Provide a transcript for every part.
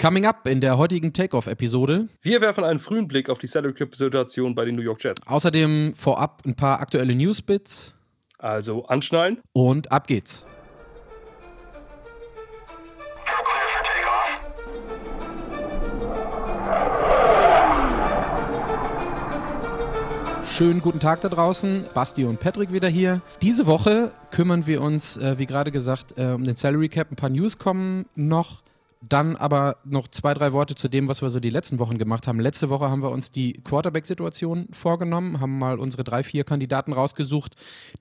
Coming up in der heutigen Takeoff-Episode. Wir werfen einen frühen Blick auf die Salary Cap-Situation bei den New York Jets. Außerdem vorab ein paar aktuelle Newsbits. Also anschnallen. Und ab geht's. Schönen guten Tag da draußen. Basti und Patrick wieder hier. Diese Woche kümmern wir uns, äh, wie gerade gesagt, äh, um den Salary Cap. Ein paar News kommen noch. Dann aber noch zwei, drei Worte zu dem, was wir so die letzten Wochen gemacht haben. Letzte Woche haben wir uns die Quarterback-Situation vorgenommen, haben mal unsere drei, vier Kandidaten rausgesucht,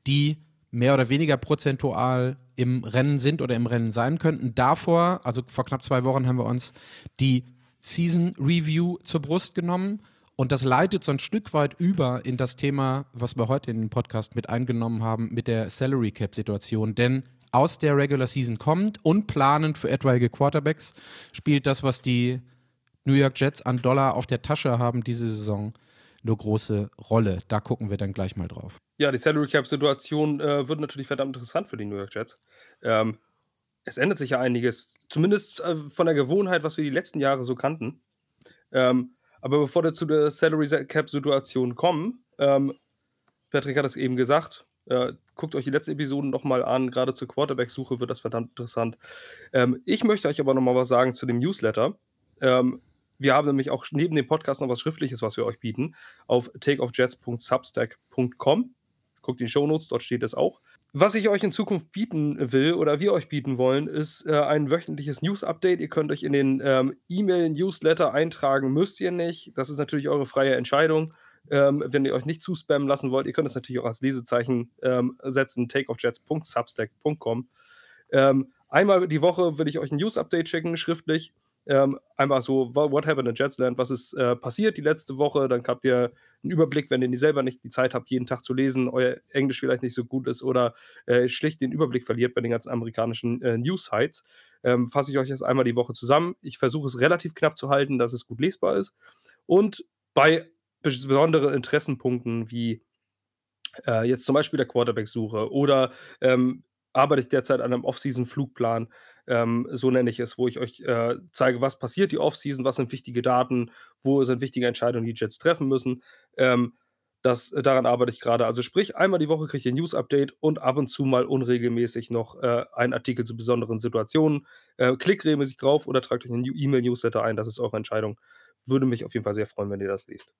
die mehr oder weniger prozentual im Rennen sind oder im Rennen sein könnten. Davor, also vor knapp zwei Wochen, haben wir uns die Season Review zur Brust genommen. Und das leitet so ein Stück weit über in das Thema, was wir heute in den Podcast mit eingenommen haben, mit der Salary Cap-Situation. Denn aus der Regular Season kommt und planend für etwaige Quarterbacks spielt das, was die New York Jets an Dollar auf der Tasche haben diese Saison, eine große Rolle. Da gucken wir dann gleich mal drauf. Ja, die Salary Cap-Situation äh, wird natürlich verdammt interessant für die New York Jets. Ähm, es ändert sich ja einiges, zumindest äh, von der Gewohnheit, was wir die letzten Jahre so kannten. Ähm, aber bevor wir zu der Salary Cap-Situation kommen, ähm, Patrick hat es eben gesagt, äh, guckt euch die letzten Episoden nochmal an. Gerade zur Quarterback-Suche wird das verdammt interessant. Ähm, ich möchte euch aber nochmal was sagen zu dem Newsletter. Ähm, wir haben nämlich auch neben dem Podcast noch was Schriftliches, was wir euch bieten, auf takeoffjets.substack.com. Guckt in die Shownotes, dort steht es auch. Was ich euch in Zukunft bieten will oder wir euch bieten wollen, ist äh, ein wöchentliches News-Update. Ihr könnt euch in den ähm, E-Mail-Newsletter eintragen, müsst ihr nicht. Das ist natürlich eure freie Entscheidung. Ähm, wenn ihr euch nicht zuspammen lassen wollt, ihr könnt es natürlich auch als Lesezeichen ähm, setzen: takeoffjets.substack.com. Ähm, einmal die Woche will ich euch ein News-Update schicken, schriftlich. Ähm, einmal so, what happened in Jetsland, was ist äh, passiert die letzte Woche, dann habt ihr einen Überblick, wenn ihr selber nicht die Zeit habt, jeden Tag zu lesen, euer Englisch vielleicht nicht so gut ist oder äh, schlicht den Überblick verliert bei den ganzen amerikanischen äh, News-Sites, ähm, fasse ich euch jetzt einmal die Woche zusammen. Ich versuche es relativ knapp zu halten, dass es gut lesbar ist. Und bei besondere Interessenpunkten wie äh, jetzt zum Beispiel der Quarterback-Suche oder ähm, arbeite ich derzeit an einem Off-Season-Flugplan, ähm, so nenne ich es, wo ich euch äh, zeige, was passiert die Off-Season, was sind wichtige Daten, wo sind wichtige Entscheidungen, die Jets treffen müssen. Ähm, das, daran arbeite ich gerade. Also sprich, einmal die Woche kriege ich ein News-Update und ab und zu mal unregelmäßig noch äh, einen Artikel zu besonderen Situationen. Äh, klickt regelmäßig drauf oder tragt euch einen E-Mail-Newsletter ein, das ist eure Entscheidung. Würde mich auf jeden Fall sehr freuen, wenn ihr das liest.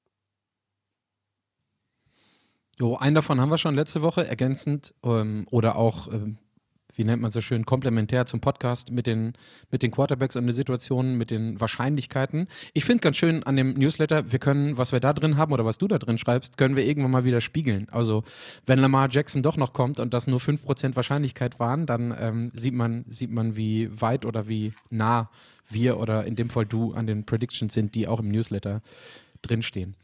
Jo, einen davon haben wir schon letzte Woche, ergänzend ähm, oder auch, ähm, wie nennt man so schön, komplementär zum Podcast mit den, mit den Quarterbacks und den Situationen, mit den Wahrscheinlichkeiten. Ich finde ganz schön an dem Newsletter, wir können, was wir da drin haben oder was du da drin schreibst, können wir irgendwann mal wieder spiegeln. Also, wenn Lamar Jackson doch noch kommt und das nur 5% Wahrscheinlichkeit waren, dann ähm, sieht, man, sieht man, wie weit oder wie nah wir oder in dem Fall du an den Predictions sind, die auch im Newsletter drinstehen.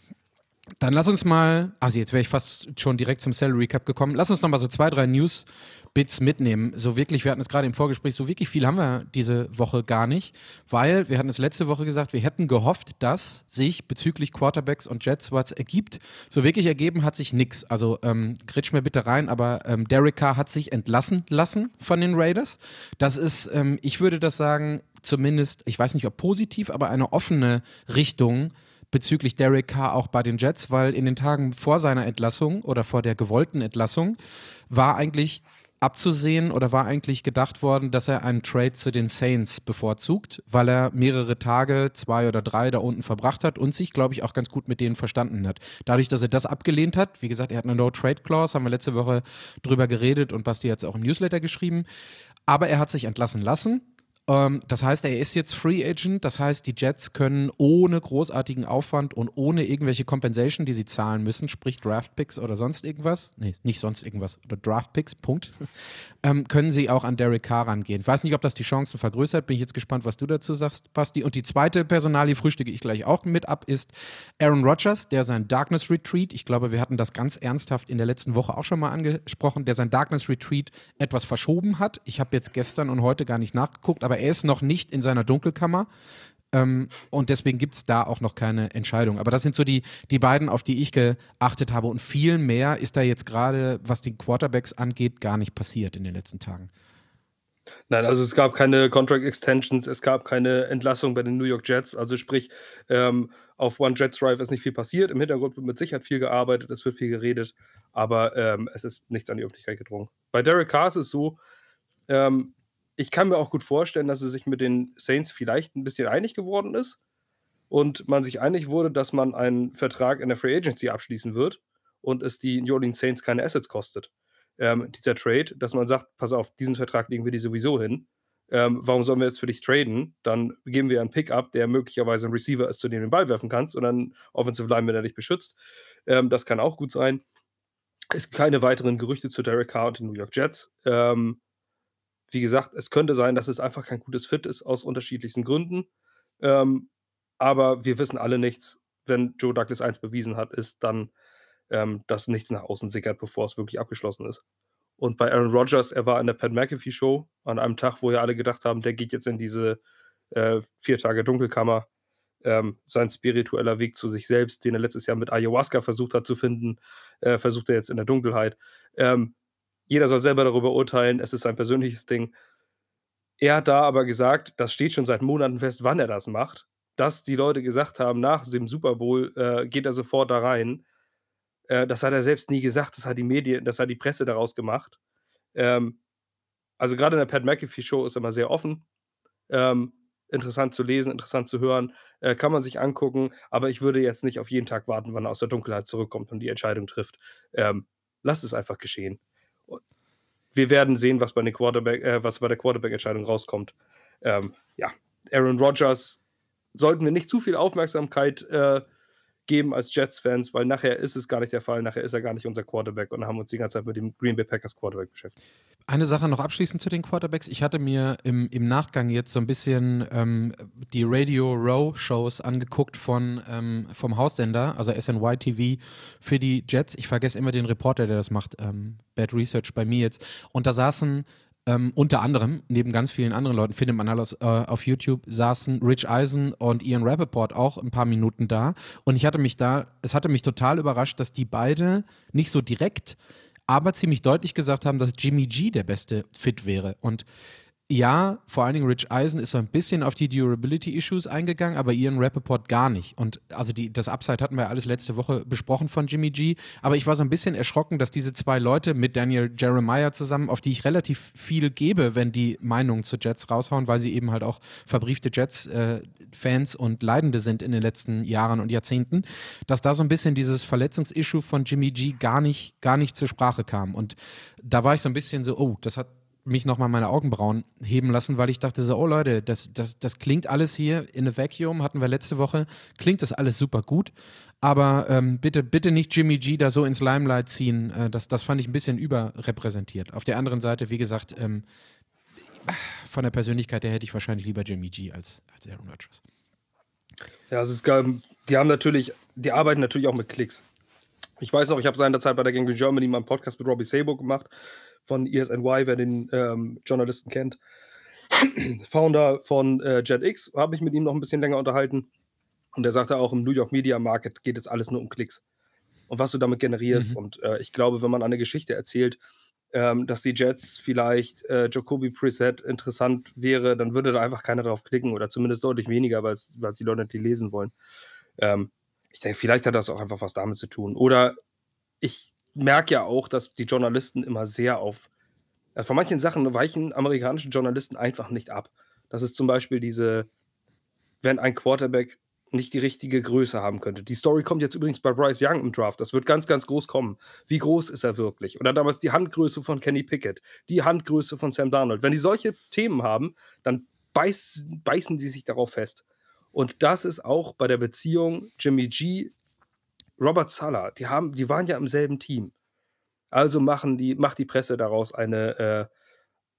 Dann lass uns mal, also jetzt wäre ich fast schon direkt zum Salary Cap gekommen. Lass uns noch mal so zwei, drei News-Bits mitnehmen. So wirklich, wir hatten es gerade im Vorgespräch, so wirklich viel haben wir diese Woche gar nicht, weil wir hatten es letzte Woche gesagt, wir hätten gehofft, dass sich bezüglich Quarterbacks und Jets was ergibt. So wirklich ergeben hat sich nichts. Also ähm, gritsch mir bitte rein, aber ähm, Derek Carr hat sich entlassen lassen von den Raiders. Das ist, ähm, ich würde das sagen, zumindest, ich weiß nicht ob positiv, aber eine offene Richtung bezüglich Derek Carr auch bei den Jets, weil in den Tagen vor seiner Entlassung oder vor der gewollten Entlassung war eigentlich abzusehen oder war eigentlich gedacht worden, dass er einen Trade zu den Saints bevorzugt, weil er mehrere Tage, zwei oder drei da unten verbracht hat und sich, glaube ich, auch ganz gut mit denen verstanden hat. Dadurch, dass er das abgelehnt hat, wie gesagt, er hat eine No-Trade-Clause, haben wir letzte Woche drüber geredet und Basti hat es auch im Newsletter geschrieben, aber er hat sich entlassen lassen ähm, das heißt, er ist jetzt Free Agent. Das heißt, die Jets können ohne großartigen Aufwand und ohne irgendwelche Compensation, die sie zahlen müssen, sprich Draft Picks oder sonst irgendwas, nee, nicht sonst irgendwas, oder Draft Picks, Punkt, ähm, können sie auch an Derek Carr rangehen. Ich weiß nicht, ob das die Chancen vergrößert. Bin ich jetzt gespannt, was du dazu sagst, Basti. Und die zweite Personalie frühstücke ich gleich auch mit ab, ist Aaron Rodgers, der sein Darkness Retreat, ich glaube, wir hatten das ganz ernsthaft in der letzten Woche auch schon mal angesprochen, der sein Darkness Retreat etwas verschoben hat. Ich habe jetzt gestern und heute gar nicht nachgeguckt, aber er ist noch nicht in seiner Dunkelkammer. Ähm, und deswegen gibt es da auch noch keine Entscheidung. Aber das sind so die, die beiden, auf die ich geachtet habe. Und viel mehr ist da jetzt gerade, was die Quarterbacks angeht, gar nicht passiert in den letzten Tagen. Nein, also es gab keine Contract Extensions, es gab keine Entlassung bei den New York Jets. Also sprich, ähm, auf One Jets Drive ist nicht viel passiert. Im Hintergrund wird mit Sicherheit viel gearbeitet, es wird viel geredet, aber ähm, es ist nichts an die Öffentlichkeit gedrungen. Bei Derek Carr ist es so, ähm, ich kann mir auch gut vorstellen, dass er sich mit den Saints vielleicht ein bisschen einig geworden ist und man sich einig wurde, dass man einen Vertrag in der Free Agency abschließen wird und es die New Orleans Saints keine Assets kostet ähm, dieser Trade, dass man sagt, pass auf, diesen Vertrag legen wir dir sowieso hin. Ähm, warum sollen wir jetzt für dich traden? Dann geben wir einen Pickup, der möglicherweise ein Receiver ist, zu dem du den Ball werfen kannst und dann Offensive Line, wenn er dich beschützt. Ähm, das kann auch gut sein. Es gibt keine weiteren Gerüchte zu Derek Carr und den New York Jets. Ähm, wie gesagt, es könnte sein, dass es einfach kein gutes Fit ist aus unterschiedlichsten Gründen. Ähm, aber wir wissen alle nichts. Wenn Joe Douglas eins bewiesen hat, ist dann ähm, dass nichts nach außen sickert, bevor es wirklich abgeschlossen ist. Und bei Aaron Rodgers, er war in der Pat McAfee Show an einem Tag, wo ja alle gedacht haben, der geht jetzt in diese äh, vier Tage Dunkelkammer. Ähm, sein spiritueller Weg zu sich selbst, den er letztes Jahr mit Ayahuasca versucht hat zu finden, äh, versucht er jetzt in der Dunkelheit. Ähm, jeder soll selber darüber urteilen, es ist sein persönliches Ding. Er hat da aber gesagt, das steht schon seit Monaten fest, wann er das macht, dass die Leute gesagt haben, nach dem Super Bowl äh, geht er sofort da rein. Äh, das hat er selbst nie gesagt, das hat die Medien, das hat die Presse daraus gemacht. Ähm, also gerade in der Pat McAfee Show ist er immer sehr offen. Ähm, interessant zu lesen, interessant zu hören, äh, kann man sich angucken, aber ich würde jetzt nicht auf jeden Tag warten, wann er aus der Dunkelheit zurückkommt und die Entscheidung trifft. Ähm, lasst es einfach geschehen. Wir werden sehen, was bei, Quarterback, äh, was bei der Quarterback-Entscheidung rauskommt. Ähm, ja, Aaron Rodgers sollten wir nicht zu viel Aufmerksamkeit äh, geben als Jets-Fans, weil nachher ist es gar nicht der Fall. Nachher ist er gar nicht unser Quarterback und haben uns die ganze Zeit mit dem Green Bay Packers Quarterback beschäftigt. Eine Sache noch abschließend zu den Quarterbacks. Ich hatte mir im, im Nachgang jetzt so ein bisschen ähm, die Radio Row Shows angeguckt von, ähm, vom Haussender, also SNY TV für die Jets. Ich vergesse immer den Reporter, der das macht. Ähm, Bad Research bei mir jetzt. Und da saßen ähm, unter anderem, neben ganz vielen anderen Leuten, findet man alles äh, auf YouTube, saßen Rich Eisen und Ian Rappaport auch ein paar Minuten da. Und ich hatte mich da, es hatte mich total überrascht, dass die beide nicht so direkt, aber ziemlich deutlich gesagt haben, dass Jimmy G der beste Fit wäre. Und ja, vor allen Dingen Rich Eisen ist so ein bisschen auf die Durability-Issues eingegangen, aber Ian Rappaport gar nicht. Und also die, das Upside hatten wir alles letzte Woche besprochen von Jimmy G. Aber ich war so ein bisschen erschrocken, dass diese zwei Leute mit Daniel Jeremiah zusammen, auf die ich relativ viel gebe, wenn die Meinungen zu Jets raushauen, weil sie eben halt auch verbriefte Jets-Fans äh, und Leidende sind in den letzten Jahren und Jahrzehnten, dass da so ein bisschen dieses Verletzungsissue von Jimmy G gar nicht, gar nicht zur Sprache kam. Und da war ich so ein bisschen so, oh, das hat mich nochmal meine Augenbrauen heben lassen, weil ich dachte so, oh Leute, das, das, das klingt alles hier in a Vacuum, hatten wir letzte Woche, klingt das alles super gut, aber ähm, bitte, bitte nicht Jimmy G da so ins Limelight ziehen, äh, das, das fand ich ein bisschen überrepräsentiert. Auf der anderen Seite, wie gesagt, ähm, von der Persönlichkeit her hätte ich wahrscheinlich lieber Jimmy G als, als Aaron Rodgers. Ja, es ist, die haben natürlich, die arbeiten natürlich auch mit Klicks. Ich weiß noch, ich habe seinerzeit bei der Gang Germany mal einen Podcast mit Robbie Sabo gemacht von ESNY, wer den ähm, Journalisten kennt. Founder von äh, JetX, habe ich mit ihm noch ein bisschen länger unterhalten. Und er sagte auch, im New York Media Market geht es alles nur um Klicks. Und was du damit generierst. Mhm. Und äh, ich glaube, wenn man eine Geschichte erzählt, ähm, dass die Jets vielleicht äh, Jacoby Preset interessant wäre, dann würde da einfach keiner drauf klicken oder zumindest deutlich weniger, weil die Leute nicht lesen wollen. Ähm, ich denke, vielleicht hat das auch einfach was damit zu tun. Oder ich merke ja auch, dass die Journalisten immer sehr auf. Also von manchen Sachen weichen amerikanische Journalisten einfach nicht ab. Das ist zum Beispiel diese, wenn ein Quarterback nicht die richtige Größe haben könnte. Die Story kommt jetzt übrigens bei Bryce Young im Draft. Das wird ganz, ganz groß kommen. Wie groß ist er wirklich? Oder damals die Handgröße von Kenny Pickett, die Handgröße von Sam Darnold. Wenn die solche Themen haben, dann beiß, beißen die sich darauf fest. Und das ist auch bei der Beziehung Jimmy G Robert Sala, die, haben, die waren ja im selben Team. Also machen die, macht die Presse daraus eine, äh,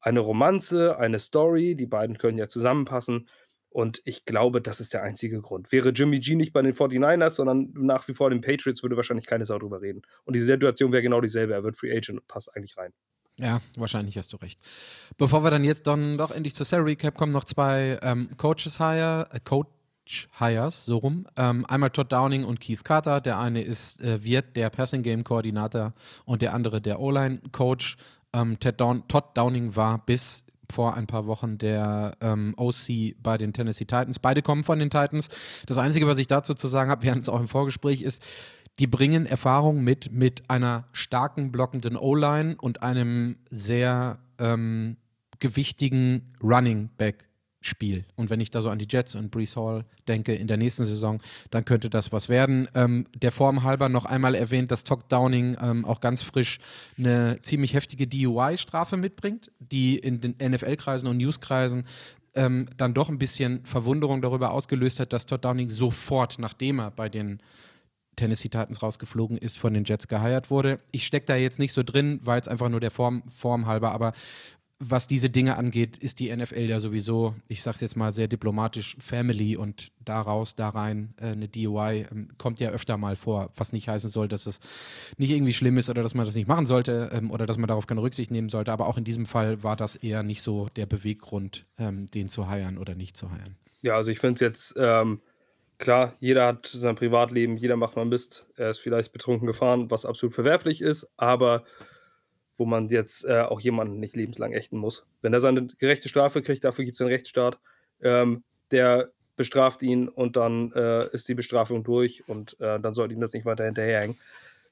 eine Romanze, eine Story. Die beiden können ja zusammenpassen. Und ich glaube, das ist der einzige Grund. Wäre Jimmy G nicht bei den 49ers, sondern nach wie vor den Patriots, würde wahrscheinlich keine Sau drüber reden. Und die Situation wäre genau dieselbe. Er wird Free Agent und passt eigentlich rein. Ja, wahrscheinlich hast du recht. Bevor wir dann jetzt dann doch endlich zur Salary Cap kommen, noch zwei ähm, Coaches Hire, äh, Co Hires, so rum. Ähm, einmal Todd Downing und Keith Carter. Der eine ist, äh, wird der Passing Game Koordinator und der andere der O-Line Coach. Ähm, Todd Downing war bis vor ein paar Wochen der ähm, OC bei den Tennessee Titans. Beide kommen von den Titans. Das Einzige, was ich dazu zu sagen habe, hatten es auch im Vorgespräch, ist, die bringen Erfahrung mit, mit einer starken blockenden O-Line und einem sehr ähm, gewichtigen Running Back Spiel. Und wenn ich da so an die Jets und Brees Hall denke in der nächsten Saison, dann könnte das was werden. Ähm, der Form halber noch einmal erwähnt, dass Todd Downing ähm, auch ganz frisch eine ziemlich heftige DUI-Strafe mitbringt, die in den NFL-Kreisen und News-Kreisen ähm, dann doch ein bisschen Verwunderung darüber ausgelöst hat, dass Todd Downing sofort, nachdem er bei den Tennessee Titans rausgeflogen ist, von den Jets geheiert wurde. Ich stecke da jetzt nicht so drin, weil es einfach nur der Form, Form halber, aber was diese Dinge angeht, ist die NFL ja sowieso, ich sag's jetzt mal sehr diplomatisch, Family und daraus, da rein äh, eine DUI ähm, kommt ja öfter mal vor, was nicht heißen soll, dass es nicht irgendwie schlimm ist oder dass man das nicht machen sollte ähm, oder dass man darauf keine Rücksicht nehmen sollte. Aber auch in diesem Fall war das eher nicht so der Beweggrund, ähm, den zu heiern oder nicht zu heiern. Ja, also ich finde es jetzt ähm, klar, jeder hat sein Privatleben, jeder macht mal Mist. Er ist vielleicht betrunken gefahren, was absolut verwerflich ist, aber wo man jetzt äh, auch jemanden nicht lebenslang ächten muss. Wenn er seine gerechte Strafe kriegt, dafür gibt es einen Rechtsstaat, ähm, der bestraft ihn und dann äh, ist die Bestrafung durch und äh, dann sollte ihm das nicht weiter hinterherhängen.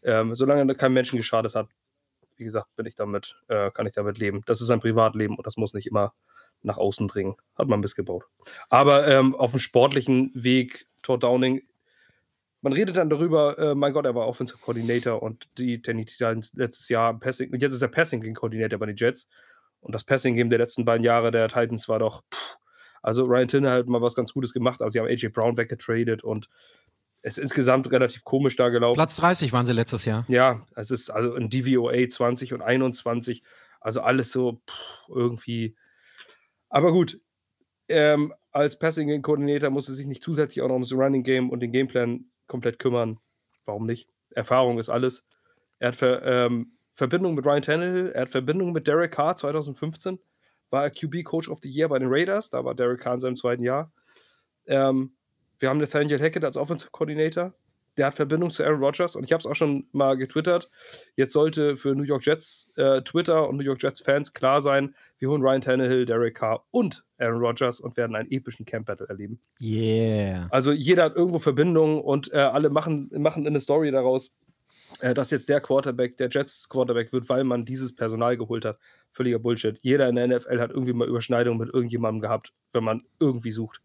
Ähm, solange er keinem Menschen geschadet hat, wie gesagt, bin ich damit, äh, kann ich damit leben. Das ist ein Privatleben und das muss nicht immer nach außen dringen. Hat man missgebaut. Aber ähm, auf dem sportlichen Weg, Todd Downing man redet dann darüber, äh, mein Gott, er war Offensive Coordinator und die Tennessee Titans letztes Jahr Passing, und jetzt ist er Passing Game Coordinator bei den Jets. Und das Passing Game der letzten beiden Jahre der Titans war doch, pff, also Ryan Tinner hat mal was ganz Gutes gemacht, also sie haben AJ Brown weggetradet und es ist insgesamt relativ komisch da gelaufen. Platz 30 waren sie letztes Jahr. Ja, es ist also ein DVOA 20 und 21, also alles so pff, irgendwie. Aber gut, ähm, als Passing Game Coordinator musste sich nicht zusätzlich auch noch ums Running Game und den Gameplan komplett kümmern. Warum nicht? Erfahrung ist alles. Er hat Ver, ähm, Verbindung mit Ryan Tannehill, er hat Verbindung mit Derek Carr 2015, war er QB Coach of the Year bei den Raiders, da war Derek Carr in seinem zweiten Jahr. Ähm, wir haben Nathaniel Hackett als Offensive Coordinator, der hat Verbindung zu Aaron Rodgers und ich habe es auch schon mal getwittert. Jetzt sollte für New York Jets äh, Twitter und New York Jets Fans klar sein, wir holen Ryan Tannehill, Derek Carr und Aaron Rodgers und werden einen epischen Camp Battle erleben. Yeah. Also jeder hat irgendwo Verbindungen und äh, alle machen, machen eine Story daraus, äh, dass jetzt der Quarterback, der Jets Quarterback wird, weil man dieses Personal geholt hat. Völliger Bullshit. Jeder in der NFL hat irgendwie mal Überschneidungen mit irgendjemandem gehabt, wenn man irgendwie sucht.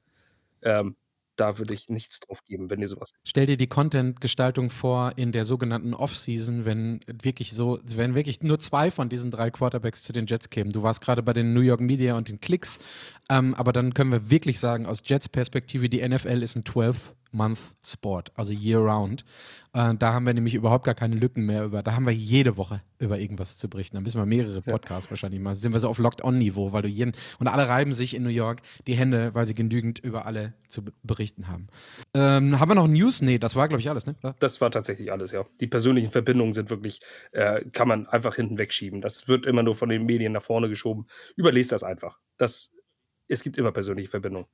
Ähm, da würde ich nichts drauf geben, wenn ihr sowas. Stell dir die Content-Gestaltung vor in der sogenannten Off-Season, wenn wirklich so, wenn wirklich nur zwei von diesen drei Quarterbacks zu den Jets kämen. Du warst gerade bei den New York Media und den Klicks, ähm, aber dann können wir wirklich sagen, aus Jets Perspektive, die NFL ist ein 12-Month-Sport, also year-round. Äh, da haben wir nämlich überhaupt gar keine Lücken mehr über. Da haben wir jede Woche über irgendwas zu berichten. Da müssen wir mehrere Podcasts ja. wahrscheinlich mal. Sind wir so auf Locked-On-Niveau, weil du jeden. Und alle reiben sich in New York die Hände, weil sie genügend über alle zu berichten haben. Ähm, haben wir noch News? Nee, das war, glaube ich, alles, ne? Ja. Das war tatsächlich alles, ja. Die persönlichen Verbindungen sind wirklich, äh, kann man einfach hinten wegschieben. Das wird immer nur von den Medien nach vorne geschoben. Überlest das einfach. Das, es gibt immer persönliche Verbindungen.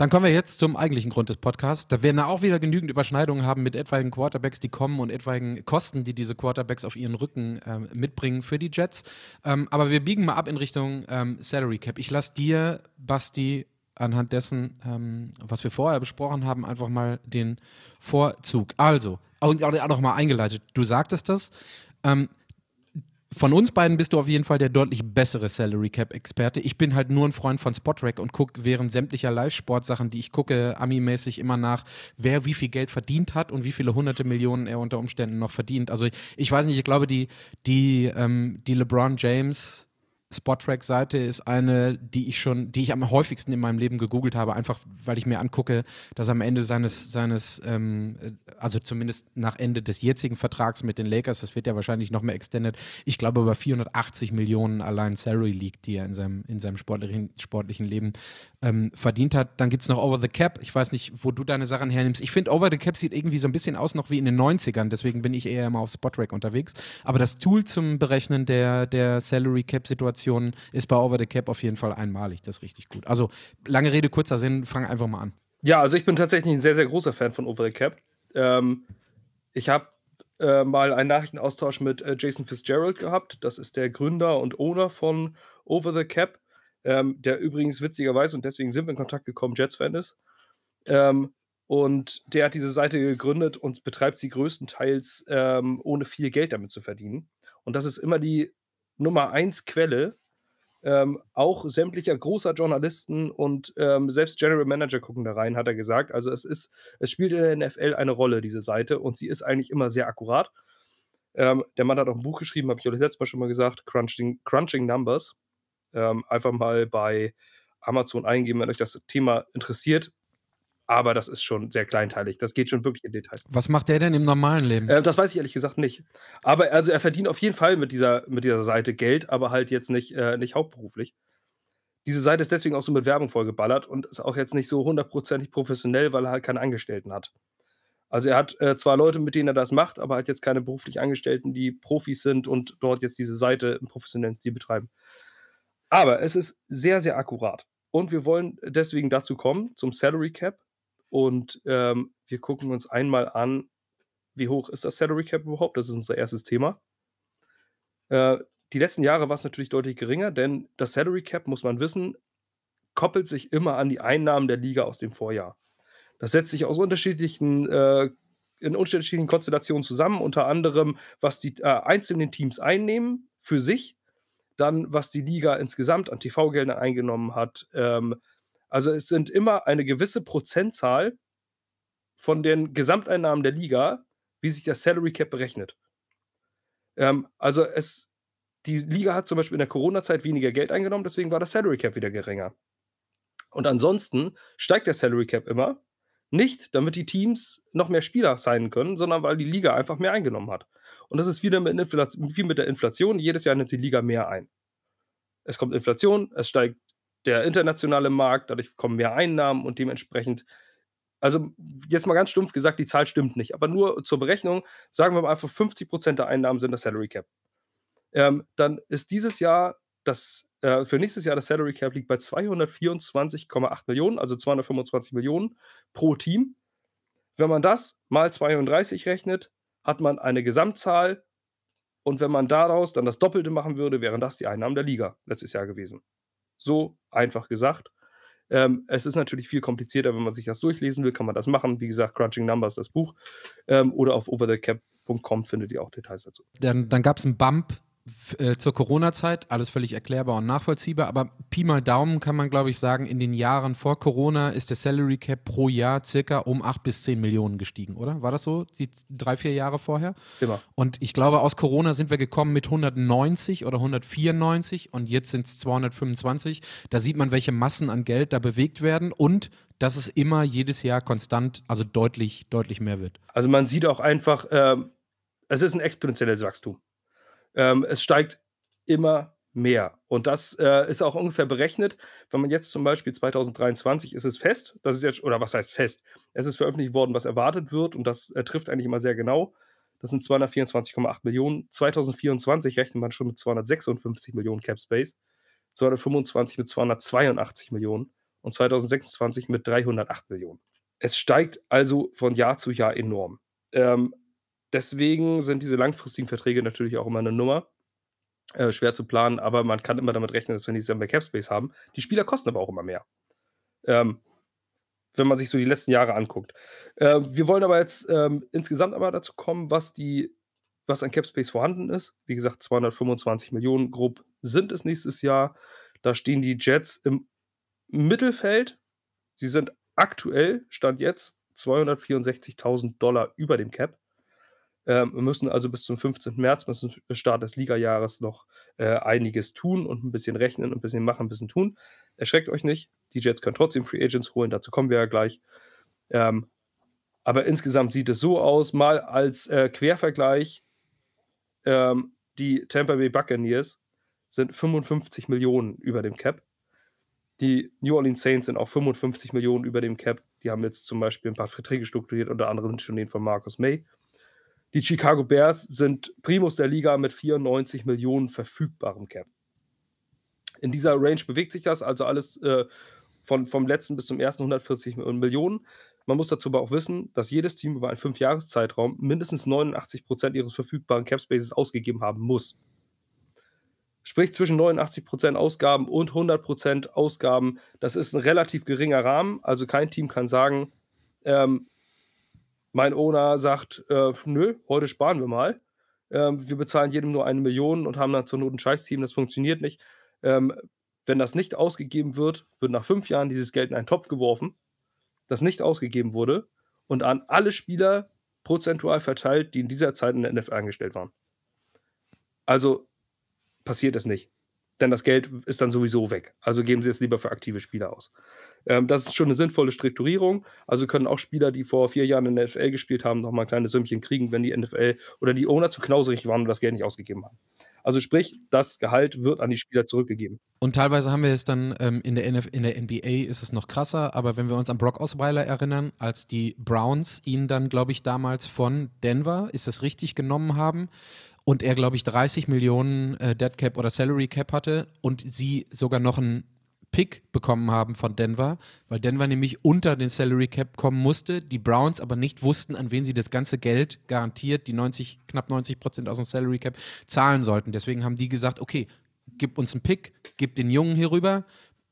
Dann kommen wir jetzt zum eigentlichen Grund des Podcasts. Da werden wir auch wieder genügend Überschneidungen haben mit etwaigen Quarterbacks, die kommen und etwaigen Kosten, die diese Quarterbacks auf ihren Rücken ähm, mitbringen für die Jets. Ähm, aber wir biegen mal ab in Richtung ähm, Salary Cap. Ich lasse dir, Basti, anhand dessen, ähm, was wir vorher besprochen haben, einfach mal den Vorzug. Also, und auch noch mal eingeleitet. Du sagtest das. Von uns beiden bist du auf jeden Fall der deutlich bessere Salary Cap Experte. Ich bin halt nur ein Freund von Spotrack und gucke während sämtlicher Live-Sportsachen, die ich gucke, Ami-mäßig immer nach, wer wie viel Geld verdient hat und wie viele hunderte Millionen er unter Umständen noch verdient. Also ich weiß nicht, ich glaube, die, die, ähm, die LeBron James Spottrack-Seite ist eine, die ich schon, die ich am häufigsten in meinem Leben gegoogelt habe, einfach weil ich mir angucke, dass am Ende seines, seines ähm, also zumindest nach Ende des jetzigen Vertrags mit den Lakers, das wird ja wahrscheinlich noch mehr extended, ich glaube über 480 Millionen allein Salary liegt, die er in seinem, in seinem sportlichen, sportlichen Leben ähm, verdient hat. Dann gibt es noch Over the Cap. Ich weiß nicht, wo du deine Sachen hernimmst. Ich finde, Over the Cap sieht irgendwie so ein bisschen aus noch wie in den 90ern, deswegen bin ich eher immer auf Spotrack unterwegs. Aber das Tool zum Berechnen der, der Salary Cap-Situation Situation ist bei Over the Cap auf jeden Fall einmalig. Das ist richtig gut. Also, lange Rede, kurzer Sinn, fang einfach mal an. Ja, also ich bin tatsächlich ein sehr, sehr großer Fan von Over the Cap. Ähm, ich habe äh, mal einen Nachrichtenaustausch mit äh, Jason Fitzgerald gehabt. Das ist der Gründer und Owner von Over the Cap. ähm, der übrigens witzigerweise, und deswegen sind wir in Kontakt gekommen, Jets-Fan ist. Ähm, und der hat diese Seite gegründet und betreibt sie größtenteils ähm, ohne viel Geld damit zu verdienen. Und das ist immer die Nummer eins Quelle, ähm, auch sämtlicher großer Journalisten und ähm, selbst General Manager gucken da rein, hat er gesagt. Also es ist, es spielt in der NFL eine Rolle, diese Seite, und sie ist eigentlich immer sehr akkurat. Ähm, der Mann hat auch ein Buch geschrieben, habe ich euch letztes Mal schon mal gesagt, Crunching, Crunching Numbers. Ähm, einfach mal bei Amazon eingeben, wenn euch das Thema interessiert. Aber das ist schon sehr kleinteilig. Das geht schon wirklich in Details. Was macht der denn im normalen Leben? Äh, das weiß ich ehrlich gesagt nicht. Aber also er verdient auf jeden Fall mit dieser, mit dieser Seite Geld, aber halt jetzt nicht, äh, nicht hauptberuflich. Diese Seite ist deswegen auch so mit Werbung vollgeballert und ist auch jetzt nicht so hundertprozentig professionell, weil er halt keine Angestellten hat. Also er hat äh, zwar Leute, mit denen er das macht, aber halt jetzt keine beruflich Angestellten, die Profis sind und dort jetzt diese Seite im professionellen Stil betreiben. Aber es ist sehr, sehr akkurat. Und wir wollen deswegen dazu kommen, zum Salary Cap. Und ähm, wir gucken uns einmal an, wie hoch ist das Salary Cap überhaupt? Das ist unser erstes Thema. Äh, die letzten Jahre war es natürlich deutlich geringer, denn das Salary Cap, muss man wissen, koppelt sich immer an die Einnahmen der Liga aus dem Vorjahr. Das setzt sich aus unterschiedlichen, äh, in unterschiedlichen Konstellationen zusammen, unter anderem, was die äh, einzelnen Teams einnehmen für sich, dann was die Liga insgesamt an TV-Geldern eingenommen hat, ähm, also es sind immer eine gewisse Prozentzahl von den Gesamteinnahmen der Liga, wie sich das Salary Cap berechnet. Ähm, also es, die Liga hat zum Beispiel in der Corona-Zeit weniger Geld eingenommen, deswegen war das Salary Cap wieder geringer. Und ansonsten steigt der Salary Cap immer, nicht damit die Teams noch mehr Spieler sein können, sondern weil die Liga einfach mehr eingenommen hat. Und das ist wieder mit, wie mit der Inflation. Jedes Jahr nimmt die Liga mehr ein. Es kommt Inflation, es steigt der internationale Markt, dadurch kommen mehr Einnahmen und dementsprechend, also jetzt mal ganz stumpf gesagt, die Zahl stimmt nicht, aber nur zur Berechnung, sagen wir mal einfach 50% der Einnahmen sind das Salary Cap. Ähm, dann ist dieses Jahr das, äh, für nächstes Jahr das Salary Cap liegt bei 224,8 Millionen, also 225 Millionen pro Team. Wenn man das mal 32 rechnet, hat man eine Gesamtzahl und wenn man daraus dann das Doppelte machen würde, wären das die Einnahmen der Liga letztes Jahr gewesen. So einfach gesagt. Ähm, es ist natürlich viel komplizierter, wenn man sich das durchlesen will, kann man das machen. Wie gesagt, Crunching Numbers, das Buch. Ähm, oder auf overthecap.com findet ihr auch Details dazu. Dann, dann gab es einen Bump äh, zur Corona-Zeit, alles völlig erklärbar und nachvollziehbar, aber Pi mal Daumen kann man, glaube ich, sagen, in den Jahren vor Corona ist der Salary Cap pro Jahr circa um 8 bis 10 Millionen gestiegen, oder? War das so, die drei, vier Jahre vorher? Immer. Und ich glaube, aus Corona sind wir gekommen mit 190 oder 194 und jetzt sind es 225. Da sieht man, welche Massen an Geld da bewegt werden und dass es immer jedes Jahr konstant, also deutlich, deutlich mehr wird. Also man sieht auch einfach, ähm, es ist ein exponentielles Wachstum. Ähm, es steigt immer mehr. Und das äh, ist auch ungefähr berechnet. Wenn man jetzt zum Beispiel 2023 ist es fest, das ist jetzt, oder was heißt fest? Es ist veröffentlicht worden, was erwartet wird und das äh, trifft eigentlich immer sehr genau. Das sind 224,8 Millionen. 2024 rechnet man schon mit 256 Millionen Cap Space, 225 mit 282 Millionen und 2026 mit 308 Millionen. Es steigt also von Jahr zu Jahr enorm. Ähm, Deswegen sind diese langfristigen Verträge natürlich auch immer eine Nummer. Äh, schwer zu planen, aber man kann immer damit rechnen, dass wir dieses Jahr mehr Capspace haben. Die Spieler kosten aber auch immer mehr. Ähm, wenn man sich so die letzten Jahre anguckt. Äh, wir wollen aber jetzt ähm, insgesamt aber dazu kommen, was die, was an Capspace vorhanden ist. Wie gesagt, 225 Millionen grob sind es nächstes Jahr. Da stehen die Jets im Mittelfeld. Sie sind aktuell, Stand jetzt, 264.000 Dollar über dem Cap. Ähm, wir müssen also bis zum 15. März, bis zum Start des Ligajahres, noch äh, einiges tun und ein bisschen rechnen, ein bisschen machen, ein bisschen tun. Erschreckt euch nicht. Die Jets können trotzdem Free Agents holen, dazu kommen wir ja gleich. Ähm, aber insgesamt sieht es so aus, mal als äh, Quervergleich, ähm, die Tampa Bay Buccaneers sind 55 Millionen über dem Cap. Die New Orleans Saints sind auch 55 Millionen über dem Cap. Die haben jetzt zum Beispiel ein paar Verträge strukturiert, unter anderem schon den von Marcus May. Die Chicago Bears sind Primus der Liga mit 94 Millionen verfügbarem Cap. In dieser Range bewegt sich das, also alles äh, von, vom letzten bis zum ersten 140 Millionen. Man muss dazu aber auch wissen, dass jedes Team über einen Fünfjahreszeitraum mindestens 89 Prozent ihres verfügbaren Cap Spaces ausgegeben haben muss. Sprich zwischen 89% Ausgaben und 100% Ausgaben. Das ist ein relativ geringer Rahmen. Also kein Team kann sagen, ähm, mein Owner sagt, äh, nö, heute sparen wir mal. Ähm, wir bezahlen jedem nur eine Million und haben dann zur Not ein Scheißteam. Das funktioniert nicht. Ähm, wenn das nicht ausgegeben wird, wird nach fünf Jahren dieses Geld in einen Topf geworfen, das nicht ausgegeben wurde und an alle Spieler prozentual verteilt, die in dieser Zeit in der NFL angestellt waren. Also passiert es nicht. Denn das Geld ist dann sowieso weg. Also geben Sie es lieber für aktive Spieler aus. Ähm, das ist schon eine sinnvolle Strukturierung. Also können auch Spieler, die vor vier Jahren in der NFL gespielt haben, nochmal ein kleines Sümmchen kriegen, wenn die NFL oder die Owner zu knauserig waren und das Geld nicht ausgegeben haben. Also sprich, das Gehalt wird an die Spieler zurückgegeben. Und teilweise haben wir es dann ähm, in, der NF in der NBA ist es noch krasser, aber wenn wir uns an Brock Osweiler erinnern, als die Browns ihn dann, glaube ich, damals von Denver, ist es richtig, genommen haben und er, glaube ich, 30 Millionen äh, Dead Cap oder Salary Cap hatte und sie sogar noch einen Pick bekommen haben von Denver, weil Denver nämlich unter den Salary Cap kommen musste, die Browns aber nicht wussten, an wen sie das ganze Geld garantiert, die 90, knapp 90 Prozent aus dem Salary Cap zahlen sollten. Deswegen haben die gesagt, okay, gib uns einen Pick, gib den Jungen hier rüber.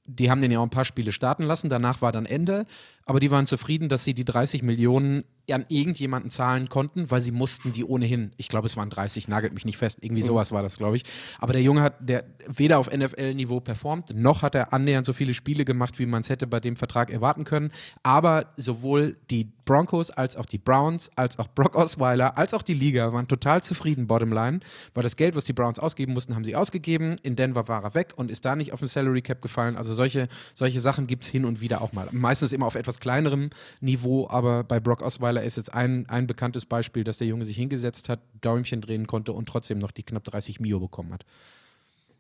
Die haben den ja auch ein paar Spiele starten lassen, danach war dann Ende, aber die waren zufrieden, dass sie die 30 Millionen an irgendjemanden zahlen konnten, weil sie mussten die ohnehin, ich glaube, es waren 30, nagelt mich nicht fest, irgendwie mhm. sowas war das, glaube ich. Aber der Junge hat der weder auf NFL-Niveau performt, noch hat er annähernd so viele Spiele gemacht, wie man es hätte bei dem Vertrag erwarten können. Aber sowohl die Broncos als auch die Browns, als auch Brock Osweiler, als auch die Liga waren total zufrieden, bottomline, weil das Geld, was die Browns ausgeben mussten, haben sie ausgegeben. In Denver war er weg und ist da nicht auf den Salary Cap gefallen. Also solche, solche Sachen gibt es hin und wieder auch mal. Meistens immer auf etwas kleinerem Niveau, aber bei Brock Osweiler Weiler ist jetzt ein, ein bekanntes Beispiel, dass der Junge sich hingesetzt hat, Däumchen drehen konnte und trotzdem noch die knapp 30 Mio bekommen hat.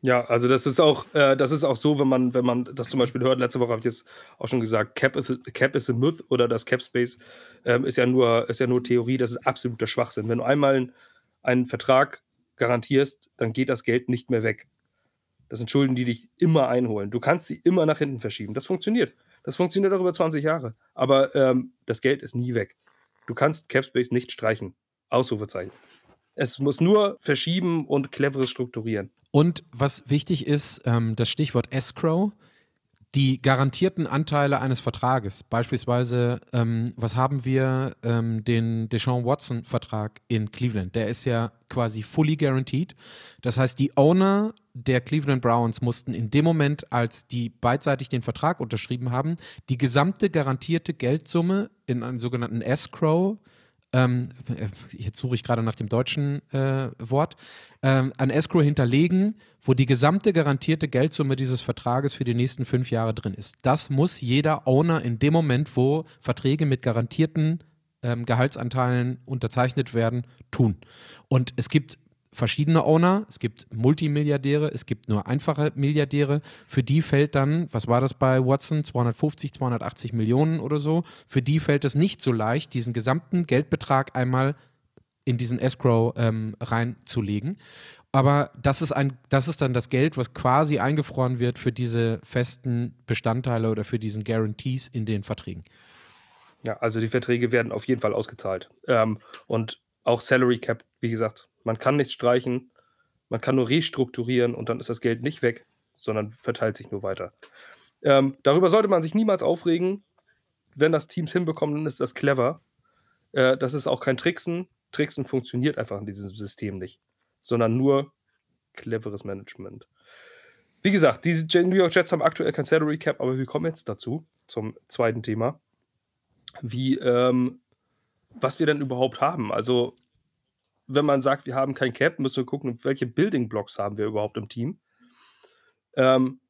Ja, also das ist auch, äh, das ist auch so, wenn man, wenn man das zum Beispiel hört, letzte Woche habe ich es auch schon gesagt, Cap is, Cap is a Myth oder das Cap Space ähm, ist, ja nur, ist ja nur Theorie, das ist absoluter Schwachsinn. Wenn du einmal einen Vertrag garantierst, dann geht das Geld nicht mehr weg. Das sind Schulden, die dich immer einholen. Du kannst sie immer nach hinten verschieben. Das funktioniert. Das funktioniert auch über 20 Jahre. Aber ähm, das Geld ist nie weg. Du kannst Capspace nicht streichen. Ausrufezeichen. Es muss nur verschieben und cleveres strukturieren. Und was wichtig ist, ähm, das Stichwort Escrow, die garantierten Anteile eines Vertrages. Beispielsweise, ähm, was haben wir, ähm, den Deshaun Watson-Vertrag in Cleveland? Der ist ja quasi fully guaranteed. Das heißt, die Owner der Cleveland Browns mussten in dem Moment, als die beidseitig den Vertrag unterschrieben haben, die gesamte garantierte Geldsumme in einem sogenannten Escrow, ähm, jetzt suche ich gerade nach dem deutschen äh, Wort, ähm, ein Escrow hinterlegen, wo die gesamte garantierte Geldsumme dieses Vertrages für die nächsten fünf Jahre drin ist. Das muss jeder Owner in dem Moment, wo Verträge mit garantierten ähm, Gehaltsanteilen unterzeichnet werden, tun. Und es gibt verschiedene Owner, es gibt Multimilliardäre, es gibt nur einfache Milliardäre. Für die fällt dann, was war das bei Watson, 250, 280 Millionen oder so, für die fällt es nicht so leicht, diesen gesamten Geldbetrag einmal in diesen Escrow ähm, reinzulegen. Aber das ist, ein, das ist dann das Geld, was quasi eingefroren wird für diese festen Bestandteile oder für diesen Guarantees in den Verträgen. Ja, also die Verträge werden auf jeden Fall ausgezahlt. Ähm, und auch Salary Cap, wie gesagt, man kann nichts streichen, man kann nur restrukturieren und dann ist das Geld nicht weg, sondern verteilt sich nur weiter. Ähm, darüber sollte man sich niemals aufregen. Wenn das Teams hinbekommen, dann ist das clever. Äh, das ist auch kein Tricksen. Tricksen funktioniert einfach in diesem System nicht, sondern nur cleveres Management. Wie gesagt, die New York Jets haben aktuell kein Salary Cap, aber wir kommen jetzt dazu, zum zweiten Thema. Wie, ähm, was wir denn überhaupt haben. Also, wenn man sagt, wir haben kein Cap, müssen wir gucken, welche Building Blocks haben wir überhaupt im Team. Ähm,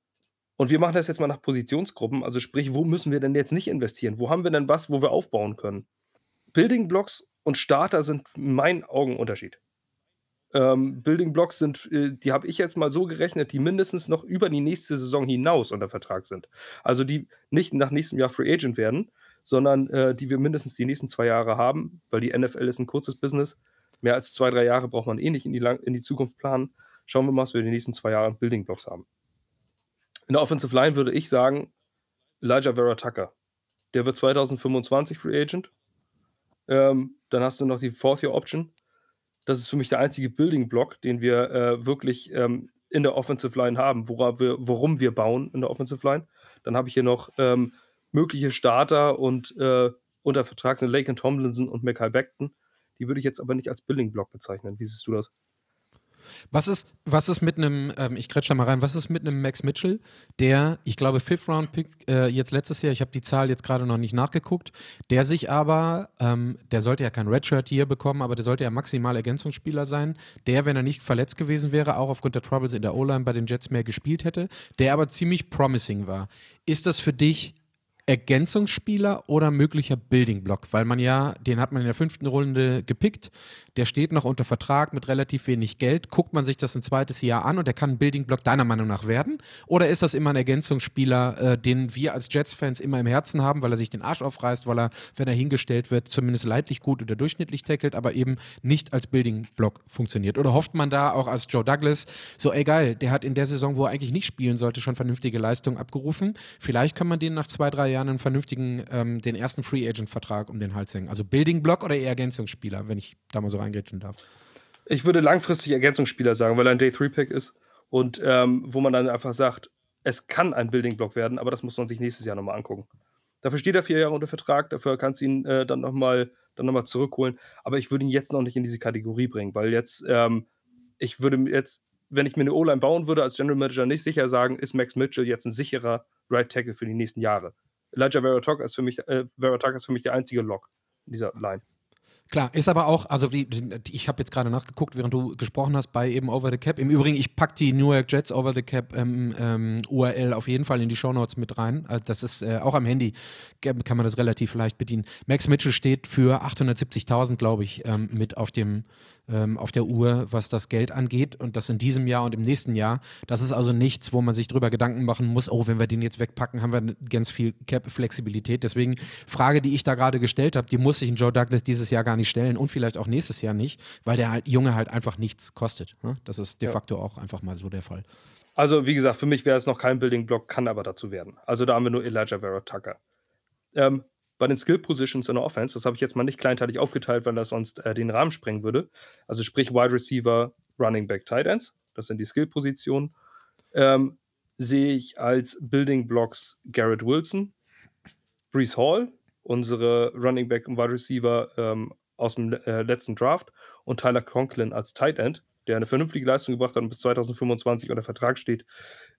und wir machen das jetzt mal nach Positionsgruppen, also sprich, wo müssen wir denn jetzt nicht investieren? Wo haben wir denn was, wo wir aufbauen können? Building Blocks und Starter sind in meinen Augen Unterschied. Ähm, Building Blocks sind, äh, die habe ich jetzt mal so gerechnet, die mindestens noch über die nächste Saison hinaus unter Vertrag sind. Also die nicht nach nächstem Jahr Free Agent werden, sondern äh, die wir mindestens die nächsten zwei Jahre haben, weil die NFL ist ein kurzes Business mehr als zwei, drei Jahre braucht man eh nicht in die, Lang in die Zukunft planen. Schauen wir mal, was wir in den nächsten zwei Jahren Building Blocks haben. In der Offensive Line würde ich sagen, Elijah Vera Tucker. Der wird 2025 Free Agent. Ähm, dann hast du noch die Fourth Year Option. Das ist für mich der einzige Building Block, den wir äh, wirklich ähm, in der Offensive Line haben, worauf wir, worum wir bauen in der Offensive Line. Dann habe ich hier noch ähm, mögliche Starter und äh, unter Vertrag sind Laken Tomlinson und Mackay Beckton. Die würde ich jetzt aber nicht als Building Block bezeichnen. Wie siehst du das? Was ist, was ist mit einem, ähm, ich kretsch da mal rein, was ist mit einem Max Mitchell, der, ich glaube, Fifth Round Pick äh, jetzt letztes Jahr, ich habe die Zahl jetzt gerade noch nicht nachgeguckt, der sich aber, ähm, der sollte ja kein Redshirt hier bekommen, aber der sollte ja maximal Ergänzungsspieler sein, der, wenn er nicht verletzt gewesen wäre, auch aufgrund der Troubles in der O-Line bei den Jets mehr gespielt hätte, der aber ziemlich promising war. Ist das für dich Ergänzungsspieler oder möglicher Building Block, weil man ja, den hat man in der fünften Runde gepickt, der steht noch unter Vertrag mit relativ wenig Geld. Guckt man sich das ein zweites Jahr an und der kann ein Building Block deiner Meinung nach werden? Oder ist das immer ein Ergänzungsspieler, äh, den wir als Jets-Fans immer im Herzen haben, weil er sich den Arsch aufreißt, weil er, wenn er hingestellt wird, zumindest leidlich gut oder durchschnittlich tackelt, aber eben nicht als Building Block funktioniert? Oder hofft man da auch als Joe Douglas, so ey geil, der hat in der Saison, wo er eigentlich nicht spielen sollte, schon vernünftige Leistung abgerufen. Vielleicht kann man den nach zwei, drei Jahren einen vernünftigen, ähm, den ersten Free Agent-Vertrag um den Hals hängen. Also Building Block oder eher Ergänzungsspieler, wenn ich da mal so rein reingrätschen darf. Ich würde langfristig Ergänzungsspieler sagen, weil er ein Day-3-Pick ist und ähm, wo man dann einfach sagt, es kann ein Building-Block werden, aber das muss man sich nächstes Jahr nochmal angucken. Dafür steht er vier Jahre unter Vertrag, dafür kannst du ihn äh, dann nochmal noch zurückholen. Aber ich würde ihn jetzt noch nicht in diese Kategorie bringen, weil jetzt, ähm, ich würde jetzt, wenn ich mir eine O-Line bauen würde, als General Manager nicht sicher sagen, ist Max Mitchell jetzt ein sicherer Right Tackle für die nächsten Jahre. Elijah Verotok ist für mich, äh, ist für mich der einzige Lock in dieser Line. Klar, ist aber auch, also die, die, ich habe jetzt gerade nachgeguckt, während du gesprochen hast, bei eben Over the Cap. Im Übrigen, ich packe die New York Jets Over the Cap ähm, ähm, URL auf jeden Fall in die Show Notes mit rein. Also das ist äh, auch am Handy, kann man das relativ leicht bedienen. Max Mitchell steht für 870.000, glaube ich, ähm, mit auf dem ähm, auf der Uhr, was das Geld angeht und das in diesem Jahr und im nächsten Jahr. Das ist also nichts, wo man sich drüber Gedanken machen muss, oh, wenn wir den jetzt wegpacken, haben wir ganz viel Cap-Flexibilität. Deswegen, Frage, die ich da gerade gestellt habe, die muss sich ein Joe Douglas dieses Jahr gar nicht stellen und vielleicht auch nächstes Jahr nicht, weil der halt, Junge halt einfach nichts kostet. Ne? Das ist de facto ja. auch einfach mal so der Fall. Also, wie gesagt, für mich wäre es noch kein Building-Block, kann aber dazu werden. Also, da haben wir nur Elijah Vera Tucker. Ähm, bei den Skill Positions in der Offense, das habe ich jetzt mal nicht kleinteilig aufgeteilt, weil das sonst äh, den Rahmen sprengen würde. Also sprich Wide Receiver, Running Back, Tight Ends, das sind die Skill Positionen. Ähm, sehe ich als Building Blocks Garrett Wilson, Brees Hall, unsere Running Back und Wide Receiver ähm, aus dem äh, letzten Draft und Tyler Conklin als Tight End, der eine vernünftige Leistung gebracht hat und bis 2025 unter Vertrag steht.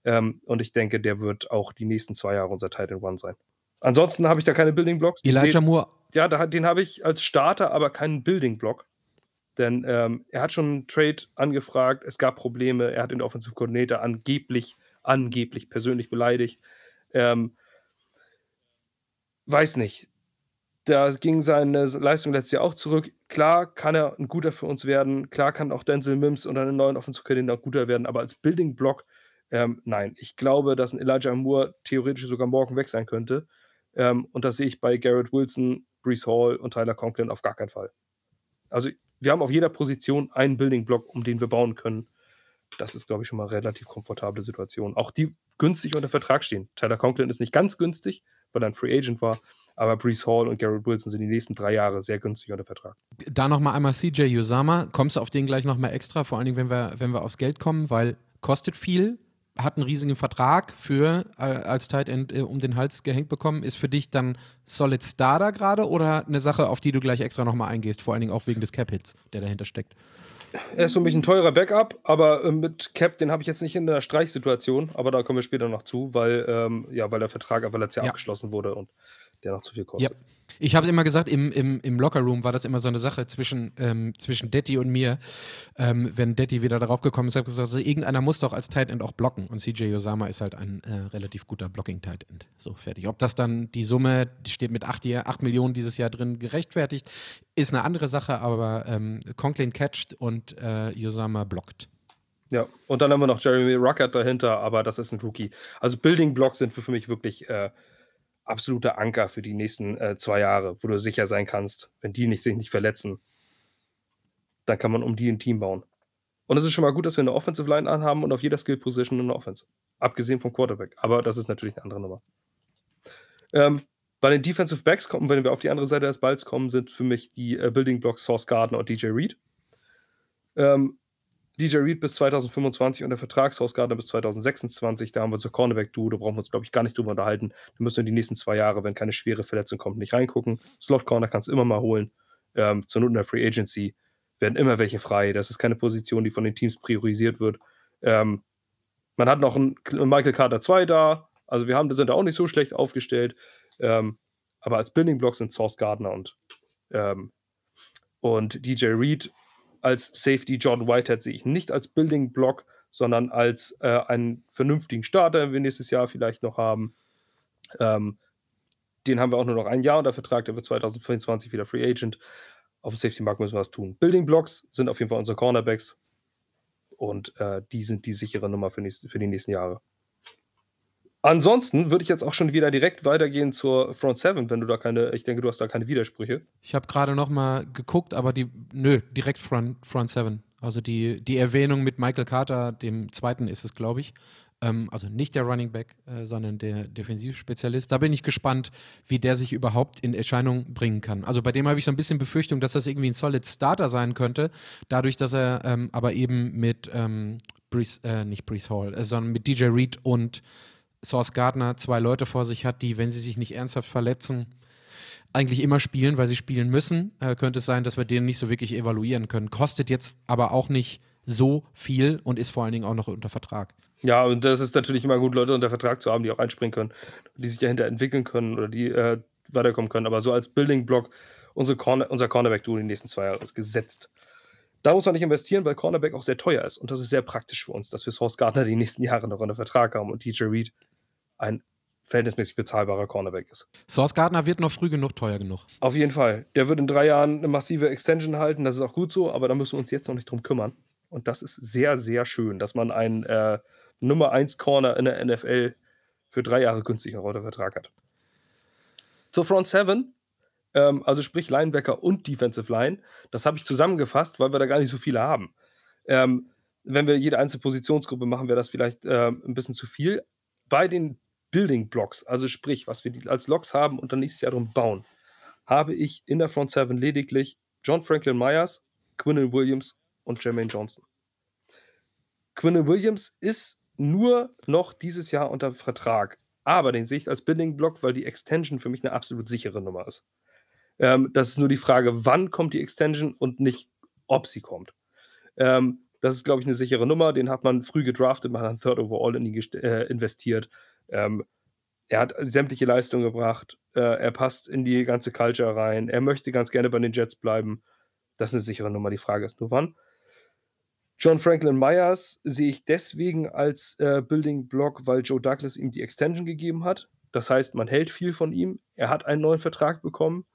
Ähm, und ich denke, der wird auch die nächsten zwei Jahre unser Tight End One sein. Ansonsten habe ich da keine Building Blocks. Elijah Moore. Ja, da, den habe ich als Starter, aber keinen Building Block. Denn ähm, er hat schon einen Trade angefragt, es gab Probleme, er hat den Offensive Coordinator angeblich, angeblich persönlich beleidigt. Ähm, weiß nicht. Da ging seine Leistung letztes Jahr auch zurück. Klar kann er ein guter für uns werden. Klar kann auch Denzel Mims unter einem neuen Offensive Coordinator guter werden. Aber als Building Block, ähm, nein. Ich glaube, dass ein Elijah Moore theoretisch sogar morgen weg sein könnte. Ähm, und das sehe ich bei Garrett Wilson, Brees Hall und Tyler Conklin auf gar keinen Fall. Also wir haben auf jeder Position einen Building-Block, um den wir bauen können. Das ist, glaube ich, schon mal eine relativ komfortable Situation. Auch die günstig unter Vertrag stehen. Tyler Conklin ist nicht ganz günstig, weil er ein Free Agent war. Aber Brees Hall und Garrett Wilson sind die nächsten drei Jahre sehr günstig unter Vertrag. Da nochmal einmal CJ Usama. Kommst du auf den gleich nochmal extra, vor allen Dingen, wenn wir, wenn wir aufs Geld kommen, weil kostet viel, hat einen riesigen Vertrag für äh, als Tight End äh, um den Hals gehängt bekommen. Ist für dich dann Solid Starter gerade oder eine Sache, auf die du gleich extra nochmal eingehst, vor allen Dingen auch wegen des Cap-Hits, der dahinter steckt? Er ist für mich ein teurer Backup, aber äh, mit Cap, den habe ich jetzt nicht in der Streichsituation, aber da kommen wir später noch zu, weil, ähm, ja, weil der Vertrag einfach letztes Jahr ja. abgeschlossen wurde und der noch zu viel kostet. Ja. Ich habe es immer gesagt, im, im, im Lockerroom war das immer so eine Sache zwischen, ähm, zwischen Detti und mir. Ähm, wenn Detti wieder darauf gekommen ist, habe ich gesagt, also, irgendeiner muss doch als Tight End auch blocken. Und CJ Osama ist halt ein äh, relativ guter Blocking-Tight End. So, fertig. Ob das dann die Summe, die steht mit 8, 8 Millionen dieses Jahr drin, gerechtfertigt, ist eine andere Sache, aber ähm, Conklin catcht und äh, Osama blockt. Ja, und dann haben wir noch Jeremy Ruckert dahinter, aber das ist ein Rookie. Also Building Blocks sind für, für mich wirklich äh, absoluter Anker für die nächsten äh, zwei Jahre, wo du sicher sein kannst, wenn die nicht, sich nicht verletzen, dann kann man um die ein Team bauen. Und es ist schon mal gut, dass wir eine Offensive Line anhaben und auf jeder Skill Position eine Offense. Abgesehen vom Quarterback. Aber das ist natürlich eine andere Nummer. Ähm, bei den Defensive Backs kommen, wenn wir auf die andere Seite des Balls kommen, sind für mich die äh, Building Blocks Source Gardner und DJ Reed. Ähm, DJ Reed bis 2025 und der Vertragshausgartner bis 2026. Da haben wir unser Cornerback-Duo, da brauchen wir uns, glaube ich, gar nicht drüber unterhalten. Da müssen wir die nächsten zwei Jahre, wenn keine schwere Verletzung kommt, nicht reingucken. Slot-Corner kannst du immer mal holen. Ähm, zur Not in der Free Agency werden immer welche frei. Das ist keine Position, die von den Teams priorisiert wird. Ähm, man hat noch einen Michael Carter 2 da. Also wir haben, sind da auch nicht so schlecht aufgestellt. Ähm, aber als Building Blocks sind Source Gardner und, ähm, und DJ Reed als Safety John Whitehead sehe ich nicht als Building Block, sondern als äh, einen vernünftigen Starter, den wir nächstes Jahr vielleicht noch haben. Ähm, den haben wir auch nur noch ein Jahr unter Vertrag, der wird 2024 wieder Free Agent. Auf dem Safety-Markt müssen wir was tun. Building Blocks sind auf jeden Fall unsere Cornerbacks und äh, die sind die sichere Nummer für, nächst, für die nächsten Jahre. Ansonsten würde ich jetzt auch schon wieder direkt weitergehen zur Front 7, wenn du da keine, ich denke, du hast da keine Widersprüche. Ich habe gerade noch mal geguckt, aber die, nö, direkt Front, Front 7. Also die, die Erwähnung mit Michael Carter, dem zweiten ist es, glaube ich. Ähm, also nicht der Running Back, äh, sondern der Defensivspezialist. Da bin ich gespannt, wie der sich überhaupt in Erscheinung bringen kann. Also bei dem habe ich so ein bisschen Befürchtung, dass das irgendwie ein Solid Starter sein könnte, dadurch, dass er ähm, aber eben mit ähm, Brees, äh, nicht Brees Hall, äh, sondern mit DJ Reed und Source Gardner zwei Leute vor sich hat, die, wenn sie sich nicht ernsthaft verletzen, eigentlich immer spielen, weil sie spielen müssen, äh, könnte es sein, dass wir den nicht so wirklich evaluieren können. Kostet jetzt aber auch nicht so viel und ist vor allen Dingen auch noch unter Vertrag. Ja, und das ist natürlich immer gut, Leute unter Vertrag zu haben, die auch einspringen können, die sich dahinter entwickeln können oder die äh, weiterkommen können. Aber so als Building-Block, Corner, unser Cornerback-Duo die nächsten zwei Jahre ist gesetzt. Da muss man nicht investieren, weil Cornerback auch sehr teuer ist. Und das ist sehr praktisch für uns, dass wir Source Gardner die nächsten Jahre noch unter Vertrag haben und DJ Reed ein verhältnismäßig bezahlbarer Cornerback ist. Source Gardner wird noch früh genug teuer genug. Auf jeden Fall. Der wird in drei Jahren eine massive Extension halten, das ist auch gut so, aber da müssen wir uns jetzt noch nicht drum kümmern. Und das ist sehr, sehr schön, dass man einen äh, Nummer 1 Corner in der NFL für drei Jahre günstiger unter Vertrag hat. Zur Front 7, ähm, also sprich Linebacker und Defensive Line, das habe ich zusammengefasst, weil wir da gar nicht so viele haben. Ähm, wenn wir jede einzelne Positionsgruppe machen, wäre das vielleicht äh, ein bisschen zu viel. Bei den Building Blocks, also sprich, was wir als Loks haben und dann nächstes Jahr drum bauen, habe ich in der Front 7 lediglich John Franklin Myers, Quinnen Williams und Jermaine Johnson. Quinnen Williams ist nur noch dieses Jahr unter Vertrag, aber den sehe ich als Building Block, weil die Extension für mich eine absolut sichere Nummer ist. Ähm, das ist nur die Frage, wann kommt die Extension und nicht, ob sie kommt. Ähm, das ist, glaube ich, eine sichere Nummer. Den hat man früh gedraftet, man hat ein Third Overall in ihn äh, investiert. Ähm, er hat sämtliche Leistungen gebracht. Äh, er passt in die ganze Culture rein. Er möchte ganz gerne bei den Jets bleiben. Das ist eine sichere Nummer. Die Frage ist nur, wann. John Franklin Myers sehe ich deswegen als äh, Building Block, weil Joe Douglas ihm die Extension gegeben hat. Das heißt, man hält viel von ihm. Er hat einen neuen Vertrag bekommen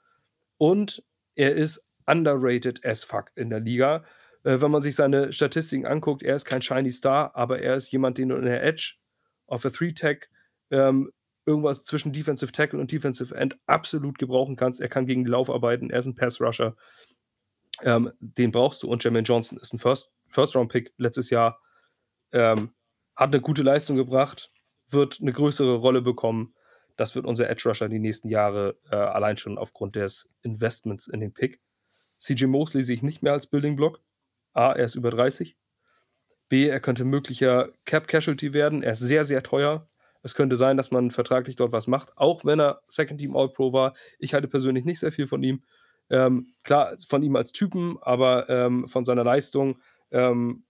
und er ist underrated as fuck in der Liga. Äh, wenn man sich seine Statistiken anguckt, er ist kein Shiny Star, aber er ist jemand, den du in der Edge auf der 3-Tag ähm, irgendwas zwischen Defensive Tackle und Defensive End absolut gebrauchen kannst. Er kann gegen die Lauf arbeiten, er ist ein Pass-Rusher. Ähm, den brauchst du. Und Jermaine Johnson ist ein First-Round-Pick letztes Jahr. Ähm, hat eine gute Leistung gebracht, wird eine größere Rolle bekommen. Das wird unser Edge-Rusher die nächsten Jahre äh, allein schon aufgrund des Investments in den Pick. CJ Mosley sehe ich nicht mehr als Building-Block. A, er ist über 30. B, er könnte möglicher Cap-Casualty werden. Er ist sehr, sehr teuer. Es könnte sein, dass man vertraglich dort was macht, auch wenn er Second Team All-Pro war. Ich halte persönlich nicht sehr viel von ihm. Ähm, klar, von ihm als Typen, aber ähm, von seiner Leistung, ähm,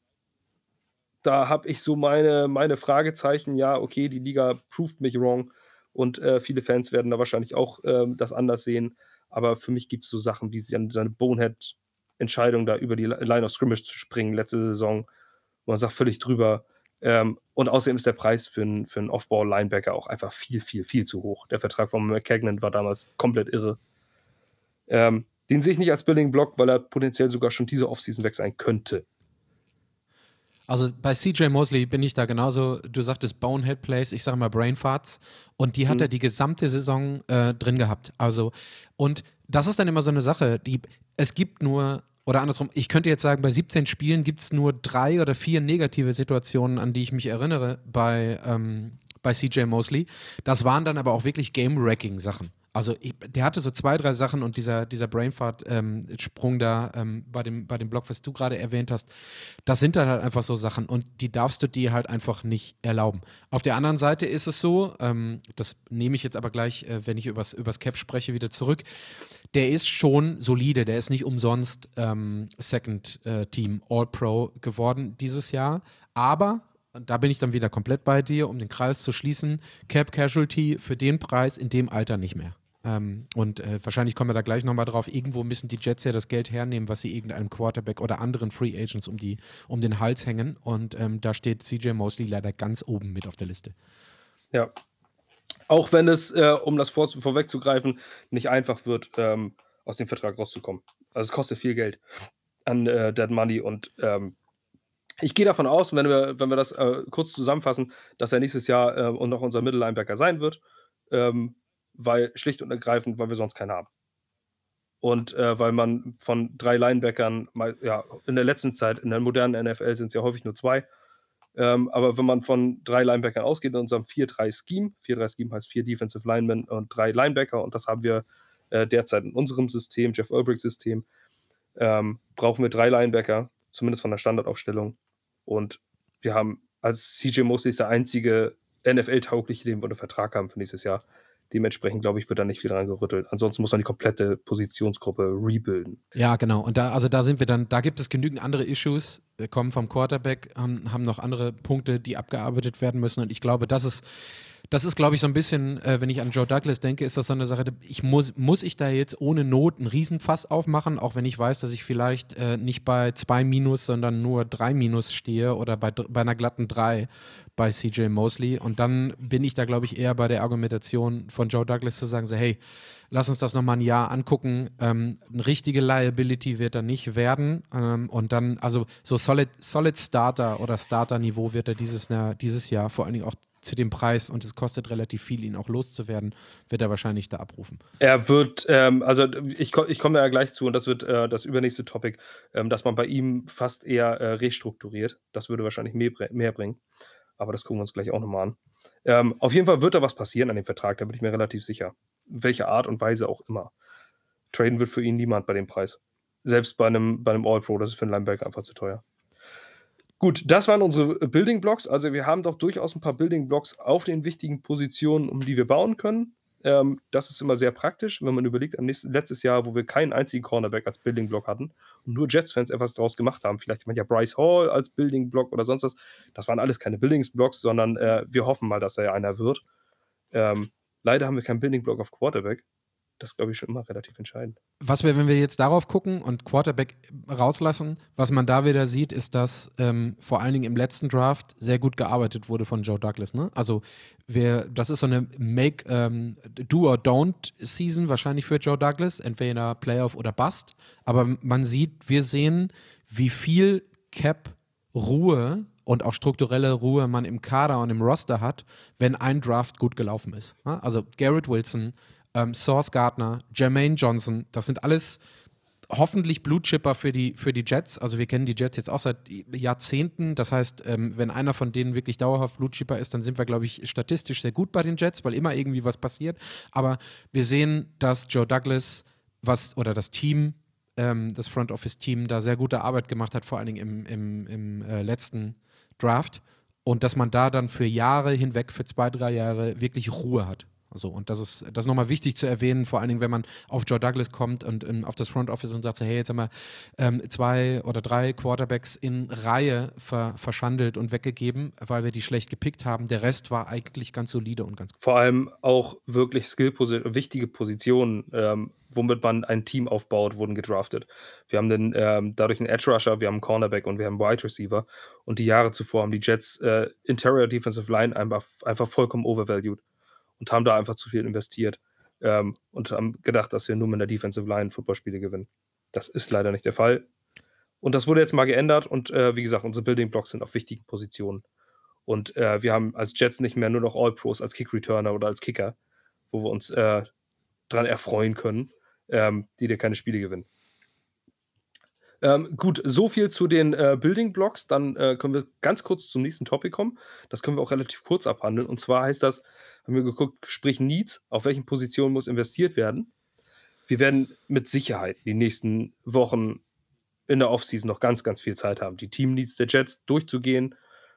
da habe ich so meine, meine Fragezeichen. Ja, okay, die Liga proved mich wrong und äh, viele Fans werden da wahrscheinlich auch ähm, das anders sehen. Aber für mich gibt es so Sachen wie seine Bonehead-Entscheidung, da über die Line of Scrimmage zu springen letzte Saison. Man sagt völlig drüber. Ähm, und außerdem ist der Preis für einen für Off-Ball-Linebacker auch einfach viel, viel, viel zu hoch. Der Vertrag von McKagan war damals komplett irre. Ähm, den sehe ich nicht als Building Block, weil er potenziell sogar schon diese Offseason weg sein könnte. Also bei CJ Mosley bin ich da genauso, du sagtest Bonehead Plays, ich sage mal Brain Farts und die hat mhm. er die gesamte Saison äh, drin gehabt. Also und das ist dann immer so eine Sache, die es gibt nur oder andersrum, ich könnte jetzt sagen, bei 17 Spielen gibt es nur drei oder vier negative Situationen, an die ich mich erinnere bei, ähm, bei CJ Mosley. Das waren dann aber auch wirklich Game-Wrecking-Sachen. Also ich, der hatte so zwei, drei Sachen und dieser, dieser Brainfart-Sprung ähm, da ähm, bei, dem, bei dem Blog, was du gerade erwähnt hast, das sind dann halt einfach so Sachen und die darfst du dir halt einfach nicht erlauben. Auf der anderen Seite ist es so, ähm, das nehme ich jetzt aber gleich, äh, wenn ich übers, übers Cap spreche, wieder zurück, der ist schon solide, der ist nicht umsonst ähm, Second äh, Team All-Pro geworden dieses Jahr, aber da bin ich dann wieder komplett bei dir, um den Kreis zu schließen. Cap Casualty für den Preis in dem Alter nicht mehr. Ähm, und äh, wahrscheinlich kommen wir da gleich nochmal drauf. Irgendwo müssen die Jets ja das Geld hernehmen, was sie irgendeinem Quarterback oder anderen Free Agents um, die, um den Hals hängen. Und ähm, da steht CJ Mosley leider ganz oben mit auf der Liste. Ja. Auch wenn es, äh, um das vor, vorwegzugreifen, nicht einfach wird, ähm, aus dem Vertrag rauszukommen. Also es kostet viel Geld an äh, Dead Money und ähm, ich gehe davon aus, wenn wir, wenn wir das äh, kurz zusammenfassen, dass er nächstes Jahr äh, und noch unser Mittellinebacker sein wird. Ähm, weil schlicht und ergreifend, weil wir sonst keinen haben. Und äh, weil man von drei Linebackern, ja, in der letzten Zeit, in der modernen NFL sind es ja häufig nur zwei. Ähm, aber wenn man von drei Linebackern ausgeht in unserem 4-3-Scheme, 4-3-Scheme heißt vier Defensive Linemen und drei Linebacker, und das haben wir äh, derzeit in unserem System, Jeff Ulbrich-System, ähm, brauchen wir drei Linebacker, zumindest von der Standardaufstellung. Und wir haben als CJ Mosley ist der einzige NFL-taugliche, den wir unter Vertrag haben für nächstes Jahr. Dementsprechend, glaube ich, wird da nicht viel dran gerüttelt. Ansonsten muss man die komplette Positionsgruppe rebuilden. Ja, genau. Und da, also da sind wir dann, da gibt es genügend andere Issues. Wir kommen vom Quarterback, haben, haben noch andere Punkte, die abgearbeitet werden müssen. Und ich glaube, das ist das ist, glaube ich, so ein bisschen, äh, wenn ich an Joe Douglas denke, ist das so eine Sache, ich muss, muss ich da jetzt ohne Not einen Riesenfass aufmachen, auch wenn ich weiß, dass ich vielleicht äh, nicht bei zwei Minus, sondern nur drei Minus stehe oder bei, bei einer glatten drei bei CJ Mosley. Und dann bin ich da, glaube ich, eher bei der Argumentation von Joe Douglas zu sagen, so, hey, lass uns das nochmal ein Jahr angucken. Ähm, eine richtige Liability wird er nicht werden. Ähm, und dann, also so Solid, Solid Starter oder Starter-Niveau wird er dieses, dieses Jahr vor allen Dingen auch zu dem Preis und es kostet relativ viel, ihn auch loszuwerden, wird er wahrscheinlich da abrufen. Er wird, ähm, also ich, ich komme ja gleich zu und das wird äh, das übernächste Topic, ähm, dass man bei ihm fast eher äh, restrukturiert. Das würde wahrscheinlich mehr, mehr, bringen. Aber das gucken wir uns gleich auch nochmal an. Ähm, auf jeden Fall wird da was passieren an dem Vertrag, da bin ich mir relativ sicher. Welche Art und Weise auch immer. Traden wird für ihn niemand bei dem Preis. Selbst bei einem, bei einem All-Pro, das ist für einen Linebacker einfach zu teuer. Gut, das waren unsere äh, Building Blocks. Also wir haben doch durchaus ein paar Building Blocks auf den wichtigen Positionen, um die wir bauen können. Ähm, das ist immer sehr praktisch, wenn man überlegt, am nächsten, letztes Jahr, wo wir keinen einzigen Cornerback als Building Block hatten und nur Jets-Fans etwas daraus gemacht haben. Vielleicht jemand ja Bryce Hall als Building Block oder sonst was. Das waren alles keine Buildings Blocks, sondern äh, wir hoffen mal, dass er einer wird. Ähm, leider haben wir keinen Building Block auf Quarterback das glaube ich schon immer relativ entscheidend. Was wir, wenn wir jetzt darauf gucken und Quarterback rauslassen, was man da wieder sieht, ist, dass ähm, vor allen Dingen im letzten Draft sehr gut gearbeitet wurde von Joe Douglas. Ne? Also wir, das ist so eine Make ähm, Do or Don't Season wahrscheinlich für Joe Douglas, entweder Playoff oder Bust. Aber man sieht, wir sehen, wie viel Cap Ruhe und auch strukturelle Ruhe man im Kader und im Roster hat, wenn ein Draft gut gelaufen ist. Ne? Also Garrett Wilson, ähm, Source Gardner, Jermaine Johnson, das sind alles hoffentlich Blutchipper für die, für die Jets. Also wir kennen die Jets jetzt auch seit Jahrzehnten. Das heißt, ähm, wenn einer von denen wirklich dauerhaft Blutchipper ist, dann sind wir, glaube ich, statistisch sehr gut bei den Jets, weil immer irgendwie was passiert. Aber wir sehen, dass Joe Douglas was oder das Team, ähm, das Front Office Team da sehr gute Arbeit gemacht hat, vor allen Dingen im, im, im äh, letzten Draft. Und dass man da dann für Jahre hinweg, für zwei, drei Jahre wirklich Ruhe hat. So, und das ist, das ist nochmal wichtig zu erwähnen, vor allen Dingen, wenn man auf Joe Douglas kommt und um, ähm, auf das Front Office und sagt, hey, jetzt haben wir ähm, zwei oder drei Quarterbacks in Reihe ver verschandelt und weggegeben, weil wir die schlecht gepickt haben. Der Rest war eigentlich ganz solide und ganz gut. Vor allem auch wirklich wichtige Positionen, ähm, womit man ein Team aufbaut, wurden gedraftet. Wir haben den, ähm, dadurch einen Edge Rusher, wir haben einen Cornerback und wir haben einen Wide Receiver. Und die Jahre zuvor haben die Jets äh, Interior Defensive Line einfach, einfach vollkommen overvalued und haben da einfach zu viel investiert ähm, und haben gedacht, dass wir nur mit der Defensive Line Footballspiele gewinnen. Das ist leider nicht der Fall. Und das wurde jetzt mal geändert und äh, wie gesagt, unsere Building Blocks sind auf wichtigen Positionen. Und äh, wir haben als Jets nicht mehr nur noch All-Pros als Kick-Returner oder als Kicker, wo wir uns äh, dran erfreuen können, ähm, die dir keine Spiele gewinnen. Ähm, gut, so viel zu den äh, Building Blocks. Dann äh, können wir ganz kurz zum nächsten Topic kommen. Das können wir auch relativ kurz abhandeln. Und zwar heißt das, haben wir geguckt, sprich Needs, auf welchen Positionen muss investiert werden. Wir werden mit Sicherheit die nächsten Wochen in der Offseason noch ganz, ganz viel Zeit haben, die Team-Needs der Jets durchzugehen,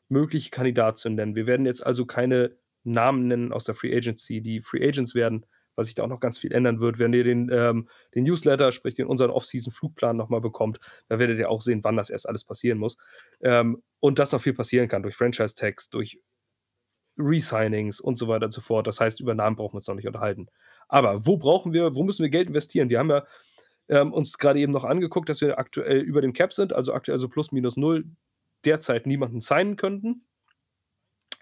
mögliche Kandidaten zu nennen. Wir werden jetzt also keine Namen nennen aus der Free Agency, die Free Agents werden, weil sich da auch noch ganz viel ändern wird. Wenn ihr den, ähm, den Newsletter, sprich den unseren Off-Season-Flugplan nochmal bekommt, da werdet ihr auch sehen, wann das erst alles passieren muss. Ähm, und dass noch viel passieren kann durch Franchise-Tags, durch Resignings und so weiter und so fort. Das heißt, über Namen brauchen wir uns noch nicht unterhalten. Aber wo brauchen wir, wo müssen wir Geld investieren? Wir haben ja ähm, uns gerade eben noch angeguckt, dass wir aktuell über dem Cap sind, also aktuell so plus minus null, derzeit niemanden signen könnten.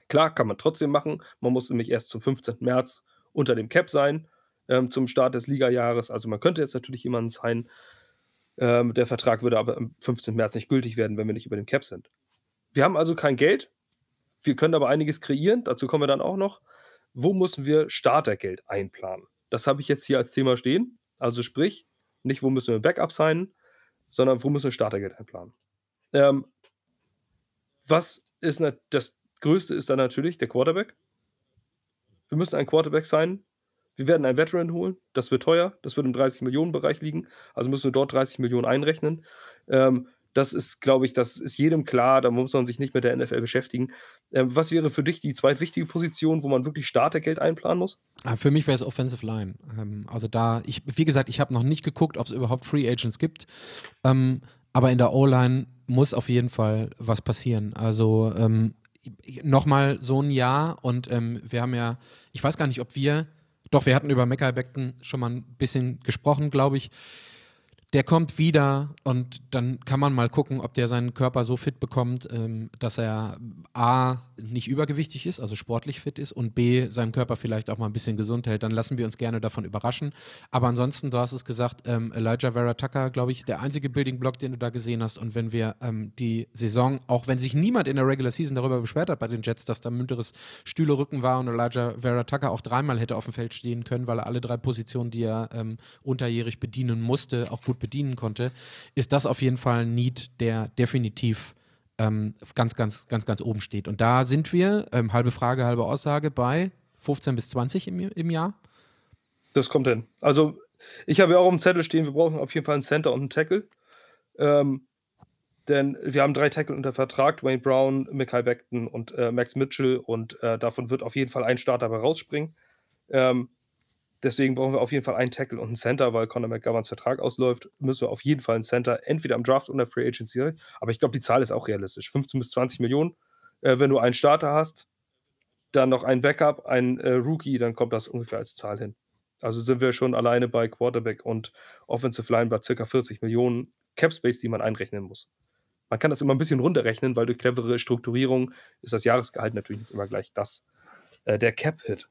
Klar, kann man trotzdem machen. Man muss nämlich erst zum 15. März unter dem Cap sein, ähm, zum Start des Liga-Jahres. Also man könnte jetzt natürlich jemanden signen. Ähm, der Vertrag würde aber am 15. März nicht gültig werden, wenn wir nicht über dem Cap sind. Wir haben also kein Geld. Wir können aber einiges kreieren. Dazu kommen wir dann auch noch. Wo müssen wir Startergeld einplanen? Das habe ich jetzt hier als Thema stehen. Also sprich, nicht wo müssen wir Backup sein, sondern wo müssen wir Startergeld einplanen. Ähm, was ist das Größte ist dann natürlich der Quarterback. Wir müssen einen Quarterback sein. Wir werden einen Veteran holen. Das wird teuer. Das wird im 30-Millionen-Bereich liegen. Also müssen wir dort 30 Millionen einrechnen. Ähm, das ist, glaube ich, das ist jedem klar. Da muss man sich nicht mit der NFL beschäftigen. Ähm, was wäre für dich die zweitwichtige Position, wo man wirklich Startergeld einplanen muss? Ah, für mich wäre es Offensive Line. Ähm, also da, ich, wie gesagt, ich habe noch nicht geguckt, ob es überhaupt Free Agents gibt. Ähm, aber in der O-Line muss auf jeden Fall was passieren. Also ähm, nochmal so ein Jahr und ähm, wir haben ja, ich weiß gar nicht, ob wir, doch, wir hatten über Meckay Beckton schon mal ein bisschen gesprochen, glaube ich der kommt wieder und dann kann man mal gucken, ob der seinen Körper so fit bekommt, ähm, dass er A, nicht übergewichtig ist, also sportlich fit ist und B, seinen Körper vielleicht auch mal ein bisschen gesund hält. Dann lassen wir uns gerne davon überraschen. Aber ansonsten, du hast es gesagt, ähm, Elijah Vera Tucker, glaube ich, der einzige Building Block, den du da gesehen hast. Und wenn wir ähm, die Saison, auch wenn sich niemand in der Regular Season darüber beschwert hat bei den Jets, dass da münteres Stühlerücken war und Elijah Vera Tucker auch dreimal hätte auf dem Feld stehen können, weil er alle drei Positionen, die er ähm, unterjährig bedienen musste, auch gut bedienen konnte, ist das auf jeden Fall ein Need, der definitiv ähm, ganz, ganz, ganz, ganz oben steht. Und da sind wir, ähm, halbe Frage, halbe Aussage, bei 15 bis 20 im, im Jahr. Das kommt hin. Also, ich habe ja auch im Zettel stehen, wir brauchen auf jeden Fall einen Center und einen Tackle. Ähm, denn wir haben drei Tackle unter Vertrag: Dwayne Brown, Michael Beckton und äh, Max Mitchell. Und äh, davon wird auf jeden Fall ein Starter dabei rausspringen. Ähm, Deswegen brauchen wir auf jeden Fall einen Tackle und einen Center, weil Conor McGoverns Vertrag ausläuft. Müssen wir auf jeden Fall einen Center, entweder am Draft oder Free Agency. Aber ich glaube, die Zahl ist auch realistisch. 15 bis 20 Millionen. Äh, wenn du einen Starter hast, dann noch ein Backup, ein äh, Rookie, dann kommt das ungefähr als Zahl hin. Also sind wir schon alleine bei Quarterback und Offensive Line bei ca. 40 Millionen Cap Space, die man einrechnen muss. Man kann das immer ein bisschen runterrechnen, weil durch clevere Strukturierung ist das Jahresgehalt natürlich nicht immer gleich das, äh, der Cap-Hit.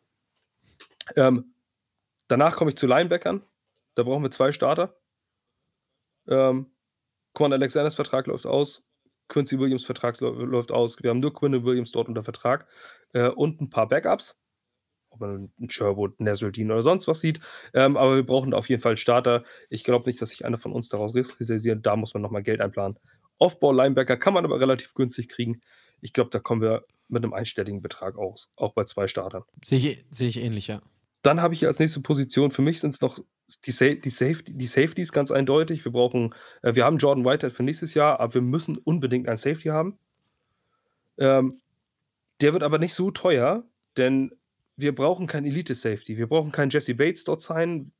Ähm, Danach komme ich zu Linebackern. Da brauchen wir zwei Starter. Ähm, Quan Alexanders Vertrag läuft aus. Quincy Williams Vertrag läuft aus. Wir haben nur Quinn Williams dort unter Vertrag. Äh, und ein paar Backups. Ob man einen Sherwood, Nasruddin oder sonst was sieht. Ähm, aber wir brauchen auf jeden Fall Starter. Ich glaube nicht, dass sich einer von uns daraus kristallisiert. Da muss man nochmal Geld einplanen. Offball-Linebacker kann man aber relativ günstig kriegen. Ich glaube, da kommen wir mit einem einstelligen Betrag aus. Auch bei zwei Startern. Sehe ich, seh ich ähnlich, ja. Dann habe ich hier als nächste Position, für mich sind es noch die, Sa die, Safety, die Safeties ganz eindeutig. Wir brauchen, äh, wir haben Jordan Whitehead für nächstes Jahr, aber wir müssen unbedingt ein Safety haben. Ähm, der wird aber nicht so teuer, denn wir brauchen kein Elite-Safety. Wir brauchen keinen Jesse Bates dort sein,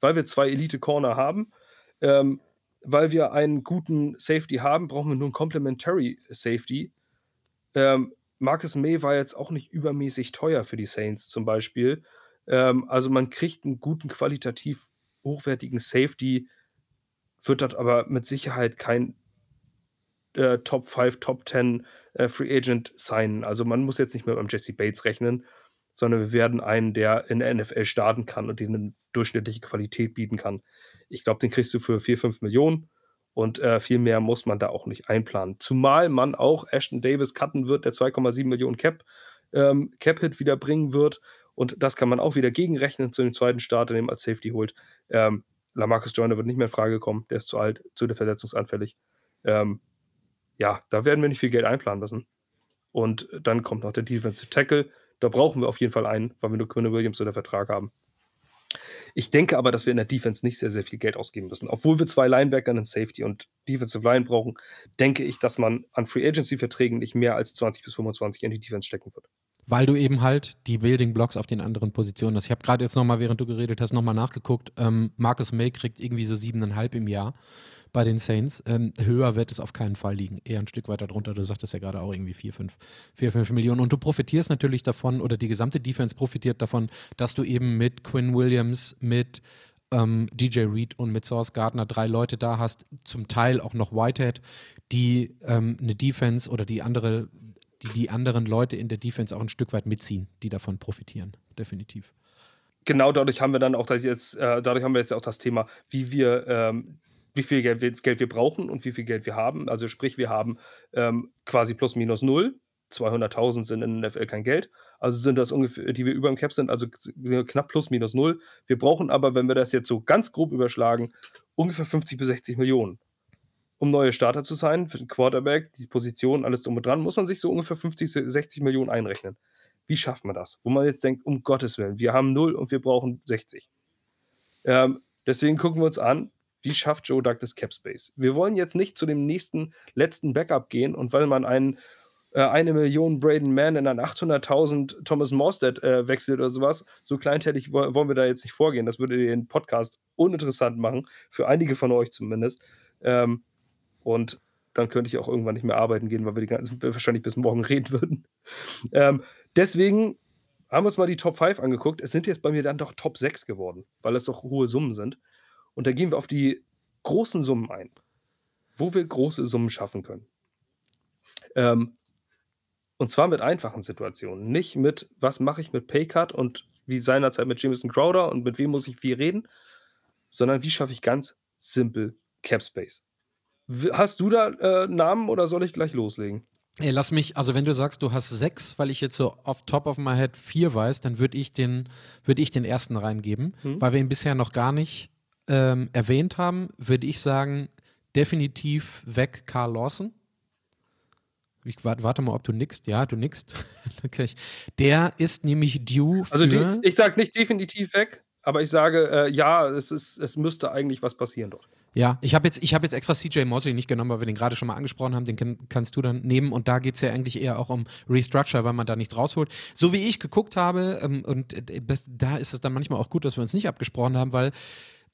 weil wir zwei Elite-Corner haben. Ähm, weil wir einen guten Safety haben, brauchen wir nur einen Complementary Safety. Ähm, Marcus May war jetzt auch nicht übermäßig teuer für die Saints zum Beispiel. Ähm, also man kriegt einen guten, qualitativ hochwertigen Safety, wird dort aber mit Sicherheit kein äh, Top 5, Top 10 äh, Free Agent sein. Also man muss jetzt nicht mehr beim Jesse Bates rechnen, sondern wir werden einen, der in der NFL starten kann und den eine durchschnittliche Qualität bieten kann. Ich glaube, den kriegst du für 4, 5 Millionen und äh, viel mehr muss man da auch nicht einplanen. Zumal man auch Ashton Davis cutten wird, der 2,7 Millionen Cap, ähm, Cap-Hit wieder bringen wird und das kann man auch wieder gegenrechnen zu dem zweiten Starter, den man als Safety holt. Ähm, Lamarcus Joyner wird nicht mehr in Frage kommen, der ist zu alt, zu verletzungsanfällig. Ähm, ja, da werden wir nicht viel Geld einplanen müssen. Und dann kommt noch der Defensive Tackle. Da brauchen wir auf jeden Fall einen, weil wir nur Quinn Williams unter Vertrag haben. Ich denke aber, dass wir in der Defense nicht sehr, sehr viel Geld ausgeben müssen. Obwohl wir zwei Linebacker, einen Safety und Defensive Line brauchen, denke ich, dass man an Free Agency Verträgen nicht mehr als 20 bis 25 in die Defense stecken wird. Weil du eben halt die Building Blocks auf den anderen Positionen hast. Ich habe gerade jetzt nochmal, während du geredet hast, nochmal nachgeguckt. Ähm, Marcus May kriegt irgendwie so siebeneinhalb im Jahr bei den Saints. Ähm, höher wird es auf keinen Fall liegen. Eher ein Stück weiter drunter. Du sagtest ja gerade auch irgendwie 4, 5, 4, 5 Millionen. Und du profitierst natürlich davon, oder die gesamte Defense profitiert davon, dass du eben mit Quinn Williams, mit ähm, DJ Reed und mit Source Gardner drei Leute da hast, zum Teil auch noch Whitehead, die ähm, eine Defense oder die andere, die die anderen Leute in der Defense auch ein Stück weit mitziehen, die davon profitieren, definitiv. Genau dadurch haben wir dann auch das jetzt, äh, dadurch haben wir jetzt auch das Thema, wie wir ähm, wie viel Geld wir, Geld wir brauchen und wie viel Geld wir haben. Also sprich, wir haben ähm, quasi plus minus null. 200.000 sind in der NFL kein Geld. Also sind das ungefähr, die wir über dem Cap sind, also knapp plus minus null. Wir brauchen aber, wenn wir das jetzt so ganz grob überschlagen, ungefähr 50 bis 60 Millionen. Um neue Starter zu sein, für den Quarterback, die Position, alles drum und dran, muss man sich so ungefähr 50, 60 Millionen einrechnen. Wie schafft man das? Wo man jetzt denkt, um Gottes Willen, wir haben null und wir brauchen 60. Ähm, deswegen gucken wir uns an, wie schafft Joe Douglas Cap Space? Wir wollen jetzt nicht zu dem nächsten, letzten Backup gehen und weil man einen äh, eine Million Braden Mann in einen 800.000 Thomas Morstead äh, wechselt oder sowas. So kleinteilig wollen wir da jetzt nicht vorgehen. Das würde den Podcast uninteressant machen, für einige von euch zumindest. Ähm, und dann könnte ich auch irgendwann nicht mehr arbeiten gehen, weil wir die ganze, wahrscheinlich bis morgen reden würden. Ähm, deswegen haben wir uns mal die Top 5 angeguckt. Es sind jetzt bei mir dann doch Top 6 geworden, weil es doch hohe Summen sind. Und da gehen wir auf die großen Summen ein, wo wir große Summen schaffen können. Ähm, und zwar mit einfachen Situationen. Nicht mit, was mache ich mit Paycard und wie seinerzeit mit Jameson Crowder und mit wem muss ich viel reden, sondern wie schaffe ich ganz simpel Cap Space. Hast du da äh, Namen oder soll ich gleich loslegen? Ey, lass mich, also wenn du sagst, du hast sechs, weil ich jetzt so off top of my head vier weiß, dann würde ich, den, würd ich den ersten reingeben, hm. weil wir ihn bisher noch gar nicht ähm, erwähnt haben, würde ich sagen, definitiv weg Carl Lawson. Ich warte, warte mal, ob du nickst. Ja, du nickst. Der ist nämlich due für. Also, die, ich sage nicht definitiv weg, aber ich sage, äh, ja, es, ist, es müsste eigentlich was passieren dort. Ja, ich habe jetzt, hab jetzt extra CJ Mosley nicht genommen, weil wir den gerade schon mal angesprochen haben. Den kann, kannst du dann nehmen. Und da geht es ja eigentlich eher auch um Restructure, weil man da nichts rausholt. So wie ich geguckt habe, ähm, und äh, da ist es dann manchmal auch gut, dass wir uns nicht abgesprochen haben, weil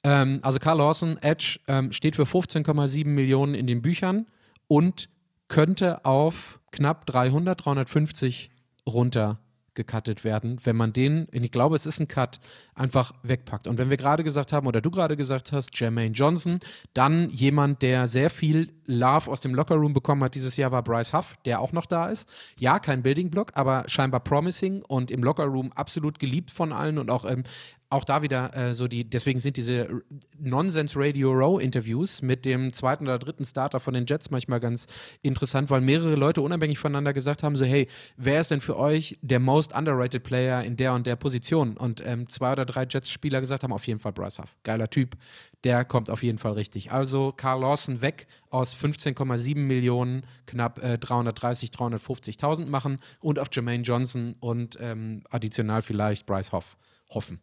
ähm, also Carl Lawson, Edge, ähm, steht für 15,7 Millionen in den Büchern und könnte auf knapp 300, 350 runter gecuttet werden, wenn man den, ich glaube, es ist ein Cut, einfach wegpackt. Und wenn wir gerade gesagt haben, oder du gerade gesagt hast, Jermaine Johnson, dann jemand, der sehr viel Love aus dem Lockerroom bekommen hat dieses Jahr, war Bryce Huff, der auch noch da ist. Ja, kein Building Block, aber scheinbar promising und im Lockerroom absolut geliebt von allen und auch ähm, auch da wieder äh, so die, deswegen sind diese Nonsense Radio Row Interviews mit dem zweiten oder dritten Starter von den Jets manchmal ganz interessant, weil mehrere Leute unabhängig voneinander gesagt haben: so, hey, wer ist denn für euch der most underrated Player in der und der Position? Und ähm, zwei oder drei Jets-Spieler gesagt haben: auf jeden Fall Bryce Huff. Geiler Typ. Der kommt auf jeden Fall richtig. Also Carl Lawson weg aus 15,7 Millionen, knapp äh, 330, 350.000 machen und auf Jermaine Johnson und ähm, additional vielleicht Bryce Hoff hoffen.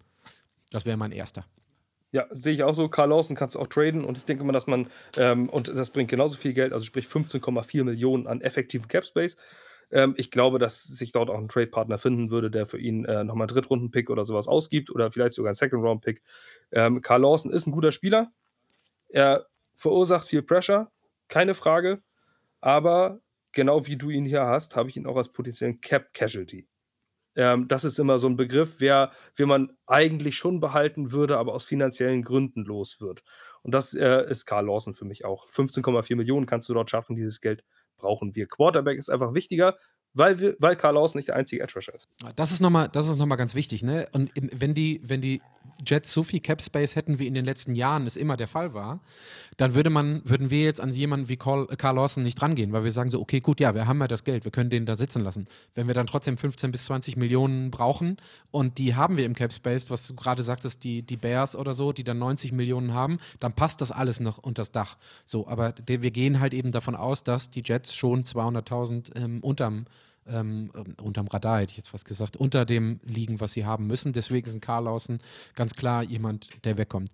Das wäre mein erster. Ja, sehe ich auch so. Carl Lawson kannst du auch traden und ich denke mal, dass man, ähm, und das bringt genauso viel Geld, also sprich 15,4 Millionen an effektiven Cap Space. Ähm, ich glaube, dass sich dort auch ein Trade-Partner finden würde, der für ihn äh, nochmal einen Drittrunden-Pick oder sowas ausgibt oder vielleicht sogar einen Second-Round-Pick. Ähm, Carl Lawson ist ein guter Spieler. Er verursacht viel Pressure, keine Frage. Aber genau wie du ihn hier hast, habe ich ihn auch als potenziellen Cap-Casualty. Ähm, das ist immer so ein Begriff, wer, wer man eigentlich schon behalten würde, aber aus finanziellen Gründen los wird. Und das äh, ist Carl Lawson für mich auch. 15,4 Millionen kannst du dort schaffen, dieses Geld brauchen wir. Quarterback ist einfach wichtiger, weil, weil Karl Lawson nicht der einzige Edge Rusher ist. Das ist nochmal noch ganz wichtig, ne? Und wenn die, wenn die Jets so viel Cap Space hätten wie in den letzten Jahren es immer der Fall war, dann würde man, würden wir jetzt an jemanden wie Carl, Carl Lawson nicht rangehen, weil wir sagen so, okay, gut, ja, wir haben ja das Geld, wir können den da sitzen lassen. Wenn wir dann trotzdem 15 bis 20 Millionen brauchen und die haben wir im Cap Space, was du gerade sagtest, die, die Bears oder so, die dann 90 Millionen haben, dann passt das alles noch unter das Dach. So, aber wir gehen halt eben davon aus, dass die Jets schon 200.000 ähm, unterm ähm, unterm Radar, hätte ich jetzt fast gesagt, unter dem liegen, was sie haben müssen. Deswegen ist ein Karl Lawson ganz klar jemand, der wegkommt.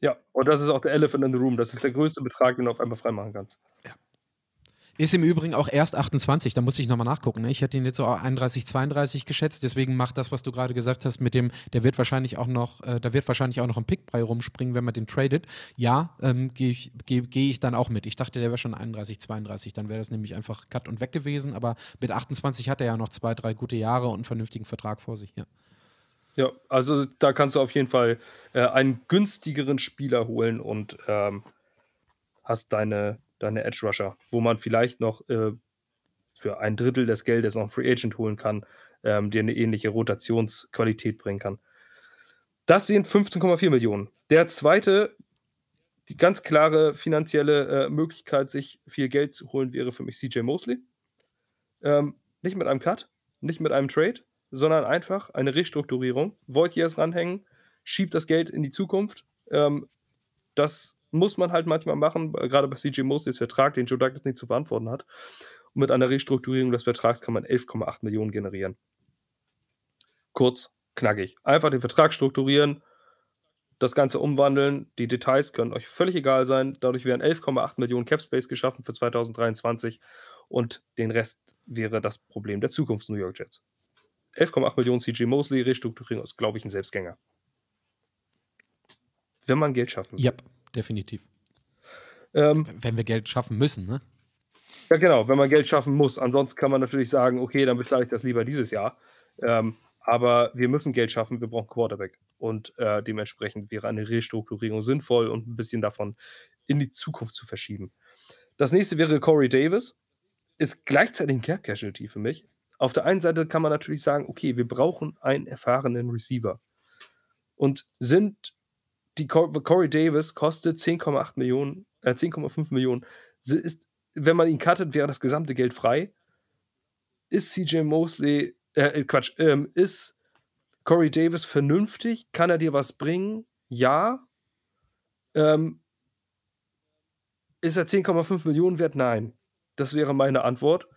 Ja, und das ist auch der Elephant in the Room. Das ist der größte Betrag, den du auf einmal freimachen kannst. Ja. Ist im Übrigen auch erst 28, da muss ich nochmal nachgucken. Ne? Ich hätte ihn jetzt so 31, 32 geschätzt, deswegen macht das, was du gerade gesagt hast, mit dem, der wird wahrscheinlich auch noch, äh, da wird wahrscheinlich auch noch ein Pickbrei rumspringen, wenn man den tradet. Ja, ähm, gehe ich, geh, geh ich dann auch mit. Ich dachte, der wäre schon 31, 32, dann wäre das nämlich einfach cut und weg gewesen, aber mit 28 hat er ja noch zwei, drei gute Jahre und einen vernünftigen Vertrag vor sich, ja. Ja, also da kannst du auf jeden Fall äh, einen günstigeren Spieler holen und ähm, hast deine, deine Edge Rusher, wo man vielleicht noch äh, für ein Drittel des Geldes noch einen Free Agent holen kann, ähm, der eine ähnliche Rotationsqualität bringen kann. Das sind 15,4 Millionen. Der zweite, die ganz klare finanzielle äh, Möglichkeit, sich viel Geld zu holen, wäre für mich CJ Mosley. Ähm, nicht mit einem Cut, nicht mit einem Trade, sondern einfach eine Restrukturierung. Wollt ihr es ranhängen, schiebt das Geld in die Zukunft. Ähm, das muss man halt manchmal machen, gerade bei CJ Mosleys Vertrag, den Joe Douglas nicht zu verantworten hat. Und mit einer Restrukturierung des Vertrags kann man 11,8 Millionen generieren. Kurz, knackig. Einfach den Vertrag strukturieren, das Ganze umwandeln. Die Details können euch völlig egal sein. Dadurch werden 11,8 Millionen Capspace geschaffen für 2023 und den Rest wäre das Problem der Zukunft New York Jets. 11,8 Millionen CJ Mosley, Restrukturierung ist, glaube ich, ein Selbstgänger. Wenn man Geld schaffen will. Ja, definitiv. Ähm, wenn wir Geld schaffen müssen, ne? Ja, genau, wenn man Geld schaffen muss. Ansonsten kann man natürlich sagen, okay, dann bezahle ich das lieber dieses Jahr. Ähm, aber wir müssen Geld schaffen, wir brauchen Quarterback. Und äh, dementsprechend wäre eine Restrukturierung sinnvoll und ein bisschen davon in die Zukunft zu verschieben. Das nächste wäre Corey Davis. Ist gleichzeitig ein Cap Casualty für mich. Auf der einen Seite kann man natürlich sagen, okay, wir brauchen einen erfahrenen Receiver. Und sind die Corey Davis kostet 10,8 Millionen, äh, 10,5 Millionen. Ist, wenn man ihn cuttet, wäre das gesamte Geld frei. Ist CJ Mosley, äh, äh, Quatsch, ähm, ist Corey Davis vernünftig? Kann er dir was bringen? Ja. Ähm, ist er 10,5 Millionen wert? Nein. Das wäre meine Antwort.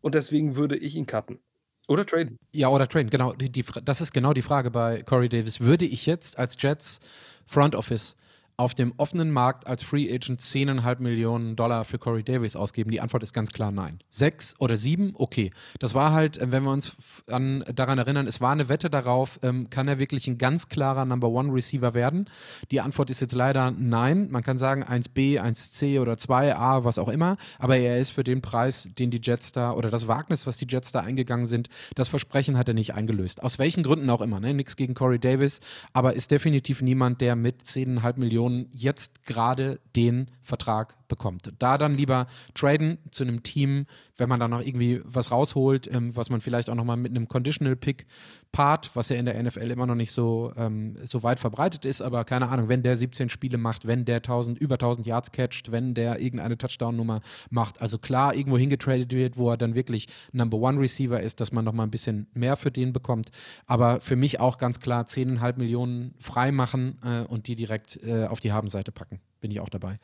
Und deswegen würde ich ihn cutten. Oder traden. Ja, oder traden, genau. Die, die, das ist genau die Frage bei Corey Davis. Würde ich jetzt als Jets Front Office auf dem offenen Markt als Free Agent 10,5 Millionen Dollar für Corey Davis ausgeben? Die Antwort ist ganz klar nein. Sechs oder sieben? Okay. Das war halt, äh, wenn wir uns an, daran erinnern, es war eine Wette darauf, ähm, kann er wirklich ein ganz klarer Number One Receiver werden? Die Antwort ist jetzt leider nein. Man kann sagen 1B, 1C oder 2A, was auch immer, aber er ist für den Preis, den die Jets da oder das Wagnis, was die Jets da eingegangen sind, das Versprechen hat er nicht eingelöst. Aus welchen Gründen auch immer. Ne? Nichts gegen Corey Davis, aber ist definitiv niemand, der mit 10,5 Millionen Millionen jetzt gerade den Vertrag bekommt. Da dann lieber traden zu einem Team, wenn man da noch irgendwie was rausholt, ähm, was man vielleicht auch nochmal mit einem Conditional Pick part, was ja in der NFL immer noch nicht so, ähm, so weit verbreitet ist, aber keine Ahnung, wenn der 17 Spiele macht, wenn der 1000, über 1000 Yards catcht, wenn der irgendeine Touchdown-Nummer macht, also klar irgendwo hingetradet wird, wo er dann wirklich Number One Receiver ist, dass man nochmal ein bisschen mehr für den bekommt, aber für mich auch ganz klar 10,5 Millionen frei machen äh, und die direkt äh, auf die Habenseite packen, bin ich auch dabei.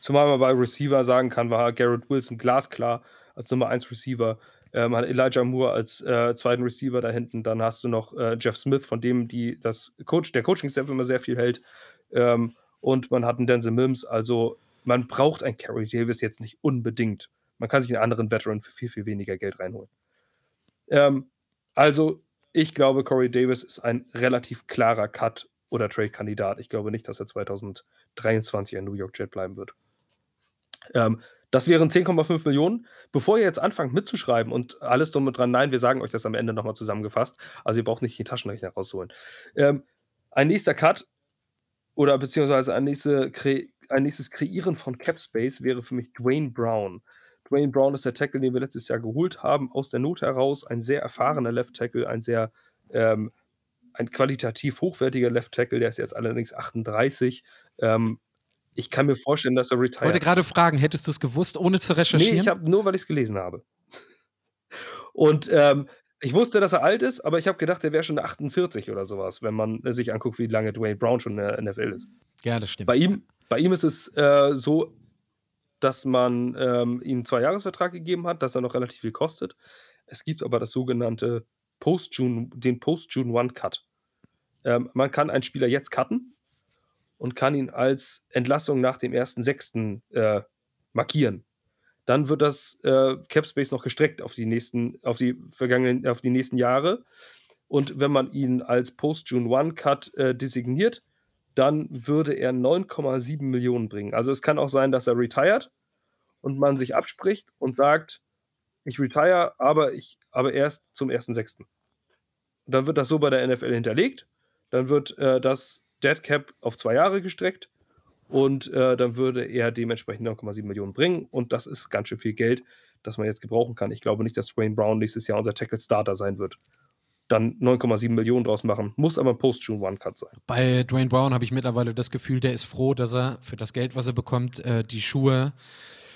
Zumal man bei Receiver sagen kann, war Garrett Wilson glasklar als Nummer 1 Receiver. Äh, man hat Elijah Moore als äh, zweiten Receiver da hinten. Dann hast du noch äh, Jeff Smith, von dem die das Coach, der Coaching-Staff immer sehr viel hält. Ähm, und man hat einen Denzel Mims. Also man braucht einen Carey Davis jetzt nicht unbedingt. Man kann sich einen anderen Veteran für viel, viel weniger Geld reinholen. Ähm, also ich glaube, Corey Davis ist ein relativ klarer Cut oder Trade-Kandidat. Ich glaube nicht, dass er 2023 ein New York Jet bleiben wird. Ähm, das wären 10,5 Millionen. Bevor ihr jetzt anfangt mitzuschreiben und alles drum und dran, nein, wir sagen euch das am Ende nochmal zusammengefasst. Also ihr braucht nicht die Taschenrechner rausholen. Ähm, ein nächster Cut oder beziehungsweise ein, nächste ein nächstes Kreieren von Cap Space wäre für mich Dwayne Brown. Dwayne Brown ist der Tackle, den wir letztes Jahr geholt haben, aus der Not heraus. Ein sehr erfahrener Left Tackle, ein sehr, ähm, ein qualitativ hochwertiger Left Tackle, der ist jetzt allerdings 38. Ähm, ich kann mir vorstellen, dass er retired. Ich wollte gerade fragen, hättest du es gewusst, ohne zu recherchieren? Nee, ich habe nur, weil ich es gelesen habe. Und ähm, ich wusste, dass er alt ist, aber ich habe gedacht, er wäre schon 48 oder sowas, wenn man sich anguckt, wie lange Dwayne Brown schon in der NFL ist. Ja, das stimmt. Bei ihm, bei ihm ist es äh, so, dass man ähm, ihm einen Zwei-Jahres-Vertrag gegeben hat, dass er noch relativ viel kostet. Es gibt aber das sogenannte Post-June, den Post-June-One-Cut. Ähm, man kann einen Spieler jetzt cutten und kann ihn als Entlassung nach dem 1.6. Äh, markieren. Dann wird das äh, Cap Space noch gestreckt auf die nächsten, auf die vergangenen, auf die nächsten Jahre. Und wenn man ihn als Post-June One Cut äh, designiert, dann würde er 9,7 Millionen bringen. Also es kann auch sein, dass er retired und man sich abspricht und sagt, ich retire, aber ich aber erst zum 1.6. Dann wird das so bei der NFL hinterlegt. Dann wird äh, das Dead Cap auf zwei Jahre gestreckt und äh, dann würde er dementsprechend 9,7 Millionen bringen und das ist ganz schön viel Geld, das man jetzt gebrauchen kann. Ich glaube nicht, dass Dwayne Brown nächstes Jahr unser Tackle Starter sein wird. Dann 9,7 Millionen draus machen, muss aber ein Post-June-One-Cut sein. Bei Dwayne Brown habe ich mittlerweile das Gefühl, der ist froh, dass er für das Geld, was er bekommt, äh, die Schuhe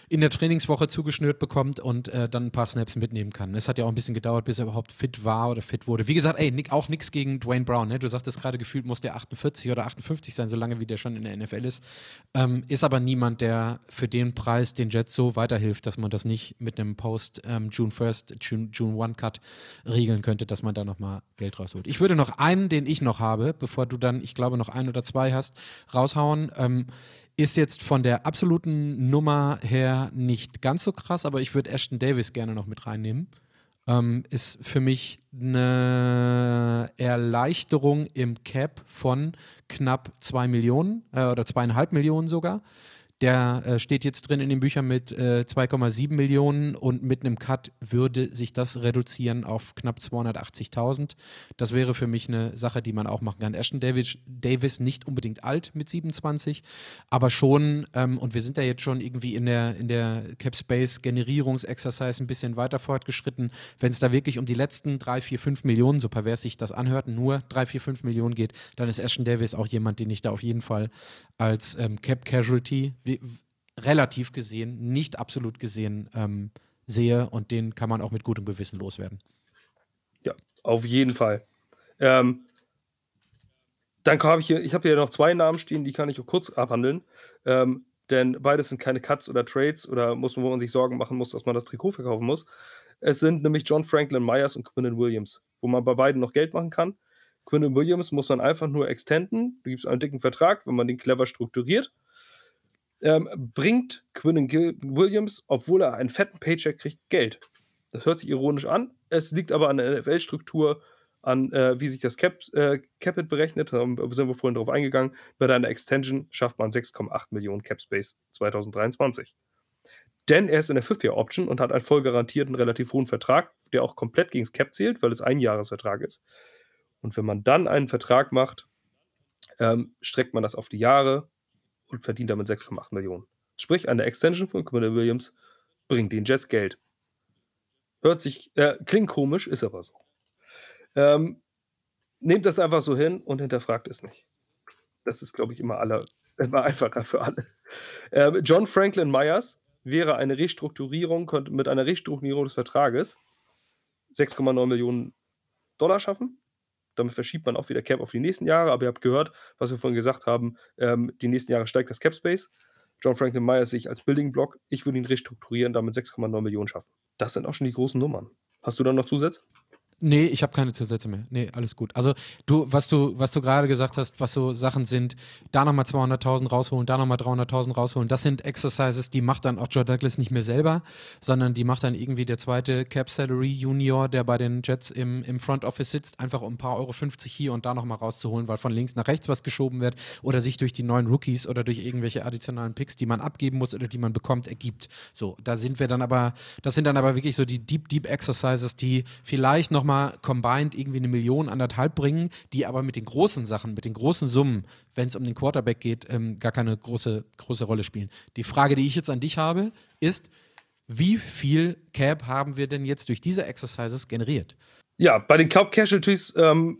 in der Trainingswoche zugeschnürt bekommt und äh, dann ein paar Snaps mitnehmen kann. Es hat ja auch ein bisschen gedauert, bis er überhaupt fit war oder fit wurde. Wie gesagt, ey, auch nichts gegen Dwayne Brown. Ne? Du sagtest gerade, gefühlt muss der 48 oder 58 sein, solange wie der schon in der NFL ist. Ähm, ist aber niemand, der für den Preis den Jets so weiterhilft, dass man das nicht mit einem Post ähm, June 1st, June, June 1 Cut regeln könnte, dass man da nochmal Geld rausholt. Ich würde noch einen, den ich noch habe, bevor du dann, ich glaube, noch ein oder zwei hast, raushauen. Ähm, ist jetzt von der absoluten Nummer her nicht ganz so krass, aber ich würde Ashton Davis gerne noch mit reinnehmen. Ähm, ist für mich eine Erleichterung im Cap von knapp 2 Millionen äh, oder zweieinhalb Millionen sogar. Der äh, steht jetzt drin in den Büchern mit äh, 2,7 Millionen und mit einem Cut würde sich das reduzieren auf knapp 280.000. Das wäre für mich eine Sache, die man auch machen kann. Ashton Davis, Davis nicht unbedingt alt mit 27, aber schon, ähm, und wir sind da jetzt schon irgendwie in der, in der Cap Space Generierungsexercise ein bisschen weiter fortgeschritten. Wenn es da wirklich um die letzten 3, 4, 5 Millionen, so pervers sich das anhört, nur 3, 4, 5 Millionen geht, dann ist Ashton Davis auch jemand, den ich da auf jeden Fall als ähm, Cap Casualty relativ gesehen, nicht absolut gesehen ähm, sehe und den kann man auch mit gutem Gewissen loswerden. Ja, auf jeden Fall. Ähm, dann habe ich hier, ich habe hier noch zwei Namen stehen, die kann ich auch kurz abhandeln. Ähm, denn beides sind keine Cuts oder Trades oder muss man, wo man sich Sorgen machen muss, dass man das Trikot verkaufen muss. Es sind nämlich John Franklin Myers und Quinnen Williams, wo man bei beiden noch Geld machen kann. Quinnen Williams muss man einfach nur extenden. Da gibt es einen dicken Vertrag, wenn man den clever strukturiert ähm, bringt Quinnen Williams, obwohl er einen fetten Paycheck kriegt, Geld. Das hört sich ironisch an. Es liegt aber an der NFL-Struktur, an äh, wie sich das Cap, äh, Capit berechnet. Da sind wir vorhin drauf eingegangen. Bei einer Extension schafft man 6,8 Millionen Cap Space 2023. Denn er ist in der Fifth-Year-Option und hat einen voll garantierten, relativ hohen Vertrag, der auch komplett gegen das Cap zählt, weil es ein Jahresvertrag ist. Und wenn man dann einen Vertrag macht, ähm, streckt man das auf die Jahre und verdient damit 6,8 Millionen. Sprich, eine Extension von Quinn Williams bringt den Jets Geld. Hört sich, äh, klingt komisch, ist aber so. Ähm, nehmt das einfach so hin und hinterfragt es nicht. Das ist, glaube ich, immer, alle, immer einfacher für alle. Äh, John Franklin Myers wäre eine Restrukturierung, könnte mit einer Restrukturierung des Vertrages 6,9 Millionen Dollar schaffen. Damit verschiebt man auch wieder Cap auf die nächsten Jahre. Aber ihr habt gehört, was wir vorhin gesagt haben, ähm, die nächsten Jahre steigt das Cap Space. John Franklin Myers sich als Building Block. Ich würde ihn restrukturieren, damit 6,9 Millionen schaffen. Das sind auch schon die großen Nummern. Hast du dann noch Zusätze? Nee, ich habe keine Zusätze mehr. Nee, alles gut. Also du, was du, was du gerade gesagt hast, was so Sachen sind, da nochmal 200.000 rausholen, da nochmal 300.000 rausholen, das sind Exercises, die macht dann auch Joe Douglas nicht mehr selber, sondern die macht dann irgendwie der zweite Cap Salary Junior, der bei den Jets im, im Front Office sitzt, einfach um ein paar Euro 50 hier und da nochmal rauszuholen, weil von links nach rechts was geschoben wird oder sich durch die neuen Rookies oder durch irgendwelche additionalen Picks, die man abgeben muss oder die man bekommt, ergibt. So, da sind wir dann aber, das sind dann aber wirklich so die Deep, Deep Exercises, die vielleicht nochmal nochmal combined irgendwie eine Million, anderthalb bringen, die aber mit den großen Sachen, mit den großen Summen, wenn es um den Quarterback geht, ähm, gar keine große, große Rolle spielen. Die Frage, die ich jetzt an dich habe, ist, wie viel Cap haben wir denn jetzt durch diese Exercises generiert? Ja, bei den Cap Casualties ähm,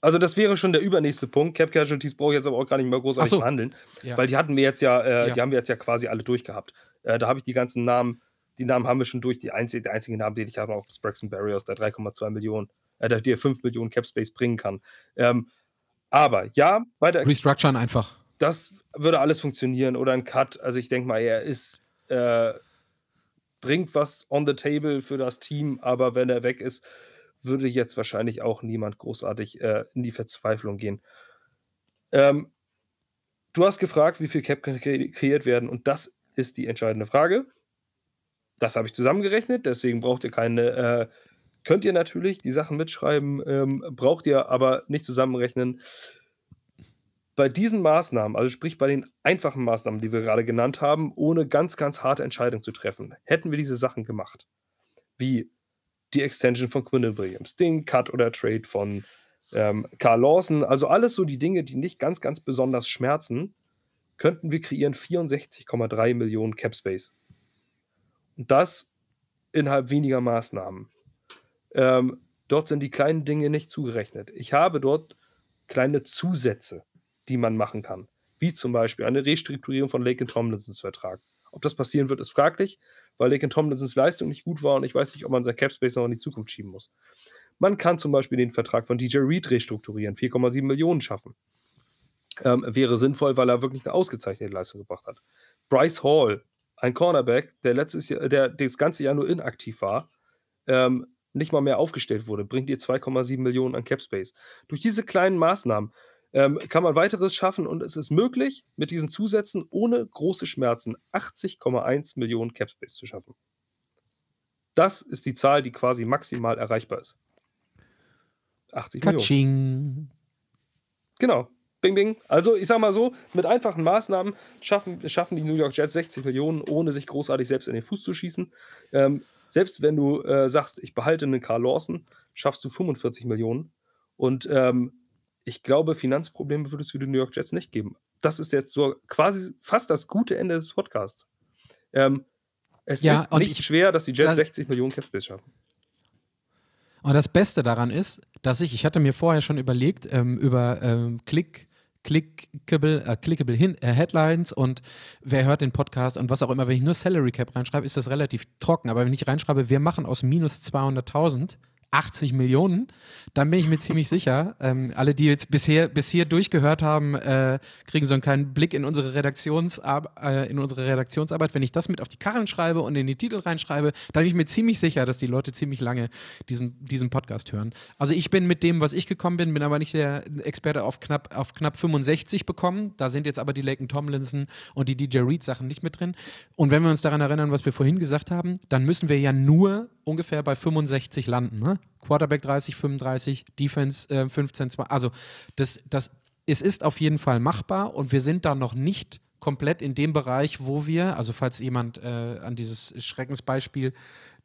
Also das wäre schon der übernächste Punkt. Cap Casualties brauche ich jetzt aber auch gar nicht mehr großartig so. behandeln, ja. weil die hatten wir jetzt ja, äh, ja, die haben wir jetzt ja quasi alle durchgehabt. Äh, da habe ich die ganzen Namen, die Namen haben wir schon durch. Die einzige, der einzige Name, den ich habe, auch ist Braxton Barriers, der 3,2 Millionen, äh, der dir 5 Millionen Cap Space bringen kann. Ähm, aber ja, weiter. Restructuren einfach. Das würde alles funktionieren oder ein Cut. Also ich denke mal, er ist äh, bringt was on the table für das Team, aber wenn er weg ist, würde jetzt wahrscheinlich auch niemand großartig äh, in die Verzweiflung gehen. Ähm, du hast gefragt, wie viel Cap kre kreiert werden und das ist die entscheidende Frage. Das habe ich zusammengerechnet, deswegen braucht ihr keine, äh, könnt ihr natürlich die Sachen mitschreiben, ähm, braucht ihr aber nicht zusammenrechnen. Bei diesen Maßnahmen, also sprich bei den einfachen Maßnahmen, die wir gerade genannt haben, ohne ganz, ganz harte Entscheidungen zu treffen, hätten wir diese Sachen gemacht. Wie die Extension von Quinn Williams, den Cut oder Trade von ähm, Carl Lawson, also alles so die Dinge, die nicht ganz, ganz besonders schmerzen, könnten wir kreieren 64,3 Millionen Cap Space. Und das innerhalb weniger Maßnahmen. Ähm, dort sind die kleinen Dinge nicht zugerechnet. Ich habe dort kleine Zusätze, die man machen kann. Wie zum Beispiel eine Restrukturierung von Lake Tomlinsons Vertrag. Ob das passieren wird, ist fraglich weil Laken Tomlinsons Leistung nicht gut war und ich weiß nicht, ob man sein Capspace noch in die Zukunft schieben muss. Man kann zum Beispiel den Vertrag von DJ Reed restrukturieren, 4,7 Millionen schaffen. Ähm, wäre sinnvoll, weil er wirklich eine ausgezeichnete Leistung gebracht hat. Bryce Hall, ein Cornerback, der letztes Jahr, der das ganze Jahr nur inaktiv war, ähm, nicht mal mehr aufgestellt wurde, bringt ihr 2,7 Millionen an Capspace. Durch diese kleinen Maßnahmen ähm, kann man weiteres schaffen und es ist möglich, mit diesen Zusätzen ohne große Schmerzen 80,1 Millionen Capspace zu schaffen. Das ist die Zahl, die quasi maximal erreichbar ist. 80 Katsching. Millionen. Genau. Bing, bing. Also, ich sag mal so, mit einfachen Maßnahmen schaffen, schaffen die New York Jets 60 Millionen, ohne sich großartig selbst in den Fuß zu schießen. Ähm, selbst wenn du äh, sagst, ich behalte einen Carl Lawson, schaffst du 45 Millionen. Und ähm, ich glaube, Finanzprobleme würde es für die New York Jets nicht geben. Das ist jetzt so quasi fast das gute Ende des Podcasts. Ähm, es ja, ist nicht ich, schwer, dass die Jets das, 60 Millionen Capspace schaffen. Und das Beste daran ist, dass ich, ich hatte mir vorher schon überlegt, ähm, über ähm, Klick, clickable, äh, clickable Hin äh, Headlines und wer hört den Podcast und was auch immer, wenn ich nur Salary Cap reinschreibe, ist das relativ trocken. Aber wenn ich reinschreibe, wir machen aus minus 200.000 80 Millionen, dann bin ich mir ziemlich sicher, ähm, alle, die jetzt bisher bis hier durchgehört haben, äh, kriegen so einen kleinen Blick in unsere, Redaktionsar äh, in unsere Redaktionsarbeit. Wenn ich das mit auf die Karren schreibe und in die Titel reinschreibe, dann bin ich mir ziemlich sicher, dass die Leute ziemlich lange diesen, diesen Podcast hören. Also ich bin mit dem, was ich gekommen bin, bin aber nicht der Experte auf knapp, auf knapp 65 bekommen. Da sind jetzt aber die Laken Tomlinson und die DJ Reed Sachen nicht mit drin. Und wenn wir uns daran erinnern, was wir vorhin gesagt haben, dann müssen wir ja nur ungefähr bei 65 landen. Ne? Quarterback 30, 35, Defense äh, 15, 20. Also das, das, es ist auf jeden Fall machbar und wir sind da noch nicht komplett in dem Bereich, wo wir, also falls jemand äh, an dieses Schreckensbeispiel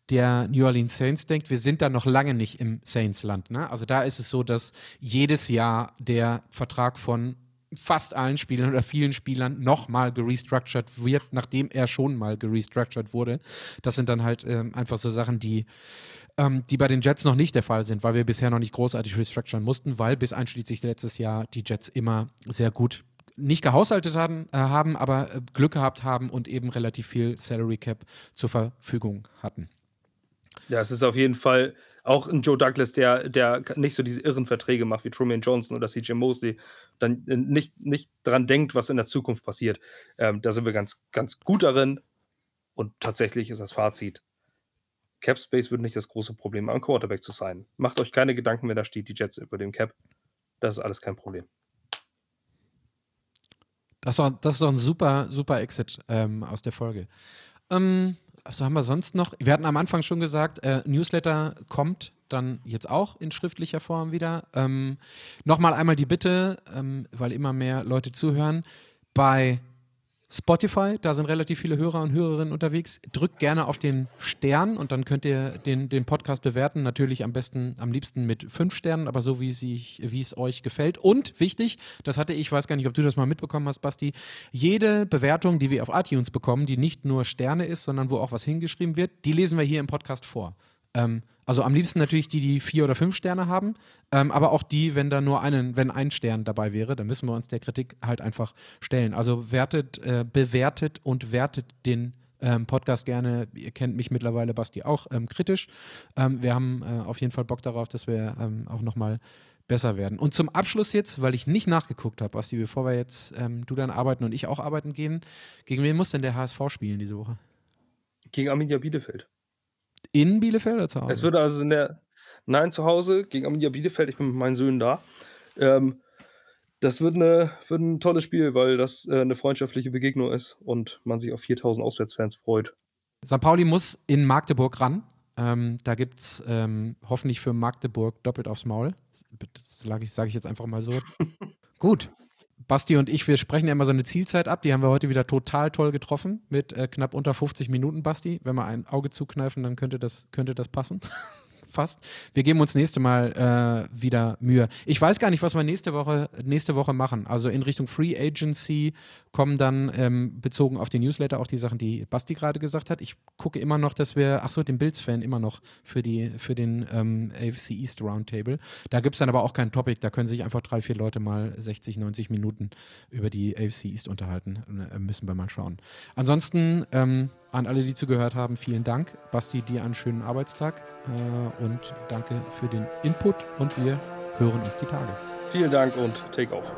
der New Orleans Saints denkt, wir sind da noch lange nicht im Saints-Land. Ne? Also da ist es so, dass jedes Jahr der Vertrag von fast allen Spielern oder vielen Spielern nochmal gerestructured wird, nachdem er schon mal gerestructured wurde. Das sind dann halt ähm, einfach so Sachen, die ähm, die bei den Jets noch nicht der Fall sind, weil wir bisher noch nicht großartig restructuren mussten, weil bis einschließlich letztes Jahr die Jets immer sehr gut nicht gehaushaltet haben, äh, haben aber äh, Glück gehabt haben und eben relativ viel Salary Cap zur Verfügung hatten. Ja, es ist auf jeden Fall auch ein Joe Douglas, der, der nicht so diese irren Verträge macht wie Truman Johnson oder CJ Mosley, dann äh, nicht, nicht dran denkt, was in der Zukunft passiert. Ähm, da sind wir ganz, ganz gut darin. Und tatsächlich ist das Fazit, Cap Space wird nicht das große Problem, am Quarterback zu sein. Macht euch keine Gedanken, wenn da steht, die Jets über dem Cap. Das ist alles kein Problem. Das ist doch, das ist doch ein super, super Exit ähm, aus der Folge. Ähm, was haben wir sonst noch? Wir hatten am Anfang schon gesagt, äh, Newsletter kommt dann jetzt auch in schriftlicher Form wieder. Ähm, Nochmal einmal die Bitte, ähm, weil immer mehr Leute zuhören, bei Spotify, da sind relativ viele Hörer und Hörerinnen unterwegs. Drückt gerne auf den Stern und dann könnt ihr den, den Podcast bewerten. Natürlich am besten, am liebsten mit fünf Sternen, aber so wie, sich, wie es euch gefällt. Und wichtig, das hatte ich, weiß gar nicht, ob du das mal mitbekommen hast, Basti, jede Bewertung, die wir auf iTunes bekommen, die nicht nur Sterne ist, sondern wo auch was hingeschrieben wird, die lesen wir hier im Podcast vor. Ähm, also am liebsten natürlich die, die vier oder fünf Sterne haben, ähm, aber auch die, wenn da nur einen, wenn ein Stern dabei wäre, dann müssen wir uns der Kritik halt einfach stellen. Also wertet, äh, bewertet und wertet den ähm, Podcast gerne. Ihr kennt mich mittlerweile, Basti, auch ähm, kritisch. Ähm, wir haben äh, auf jeden Fall Bock darauf, dass wir ähm, auch nochmal besser werden. Und zum Abschluss jetzt, weil ich nicht nachgeguckt habe, Basti, bevor wir jetzt ähm, du dann arbeiten und ich auch arbeiten gehen, gegen wen muss denn der HSV spielen diese Woche? Gegen Arminia Bielefeld. In Bielefeld oder zu Hause? Es wird also in der. Nein, zu Hause gegen Arminia Bielefeld. Ich bin mit meinen Söhnen da. Ähm, das wird, eine, wird ein tolles Spiel, weil das äh, eine freundschaftliche Begegnung ist und man sich auf 4000 Auswärtsfans freut. St. Pauli muss in Magdeburg ran. Ähm, da gibt es ähm, hoffentlich für Magdeburg doppelt aufs Maul. Das sage ich, sag ich jetzt einfach mal so. Gut. Basti und ich, wir sprechen ja immer so eine Zielzeit ab. Die haben wir heute wieder total toll getroffen mit äh, knapp unter 50 Minuten, Basti. Wenn wir ein Auge zukneifen, dann könnte das, könnte das passen fast. Wir geben uns nächste Mal äh, wieder Mühe. Ich weiß gar nicht, was wir nächste Woche, nächste Woche machen. Also in Richtung Free Agency kommen dann ähm, bezogen auf den Newsletter auch die Sachen, die Basti gerade gesagt hat. Ich gucke immer noch, dass wir, achso, den Bills-Fan immer noch für, die, für den ähm, AFC East Roundtable. Da gibt es dann aber auch kein Topic. Da können sich einfach drei, vier Leute mal 60, 90 Minuten über die AFC East unterhalten. Äh, müssen wir mal schauen. Ansonsten, ähm, an alle, die zugehört haben, vielen Dank. Basti, dir einen schönen Arbeitstag äh, und danke für den Input und wir hören uns die Tage. Vielen Dank und take off.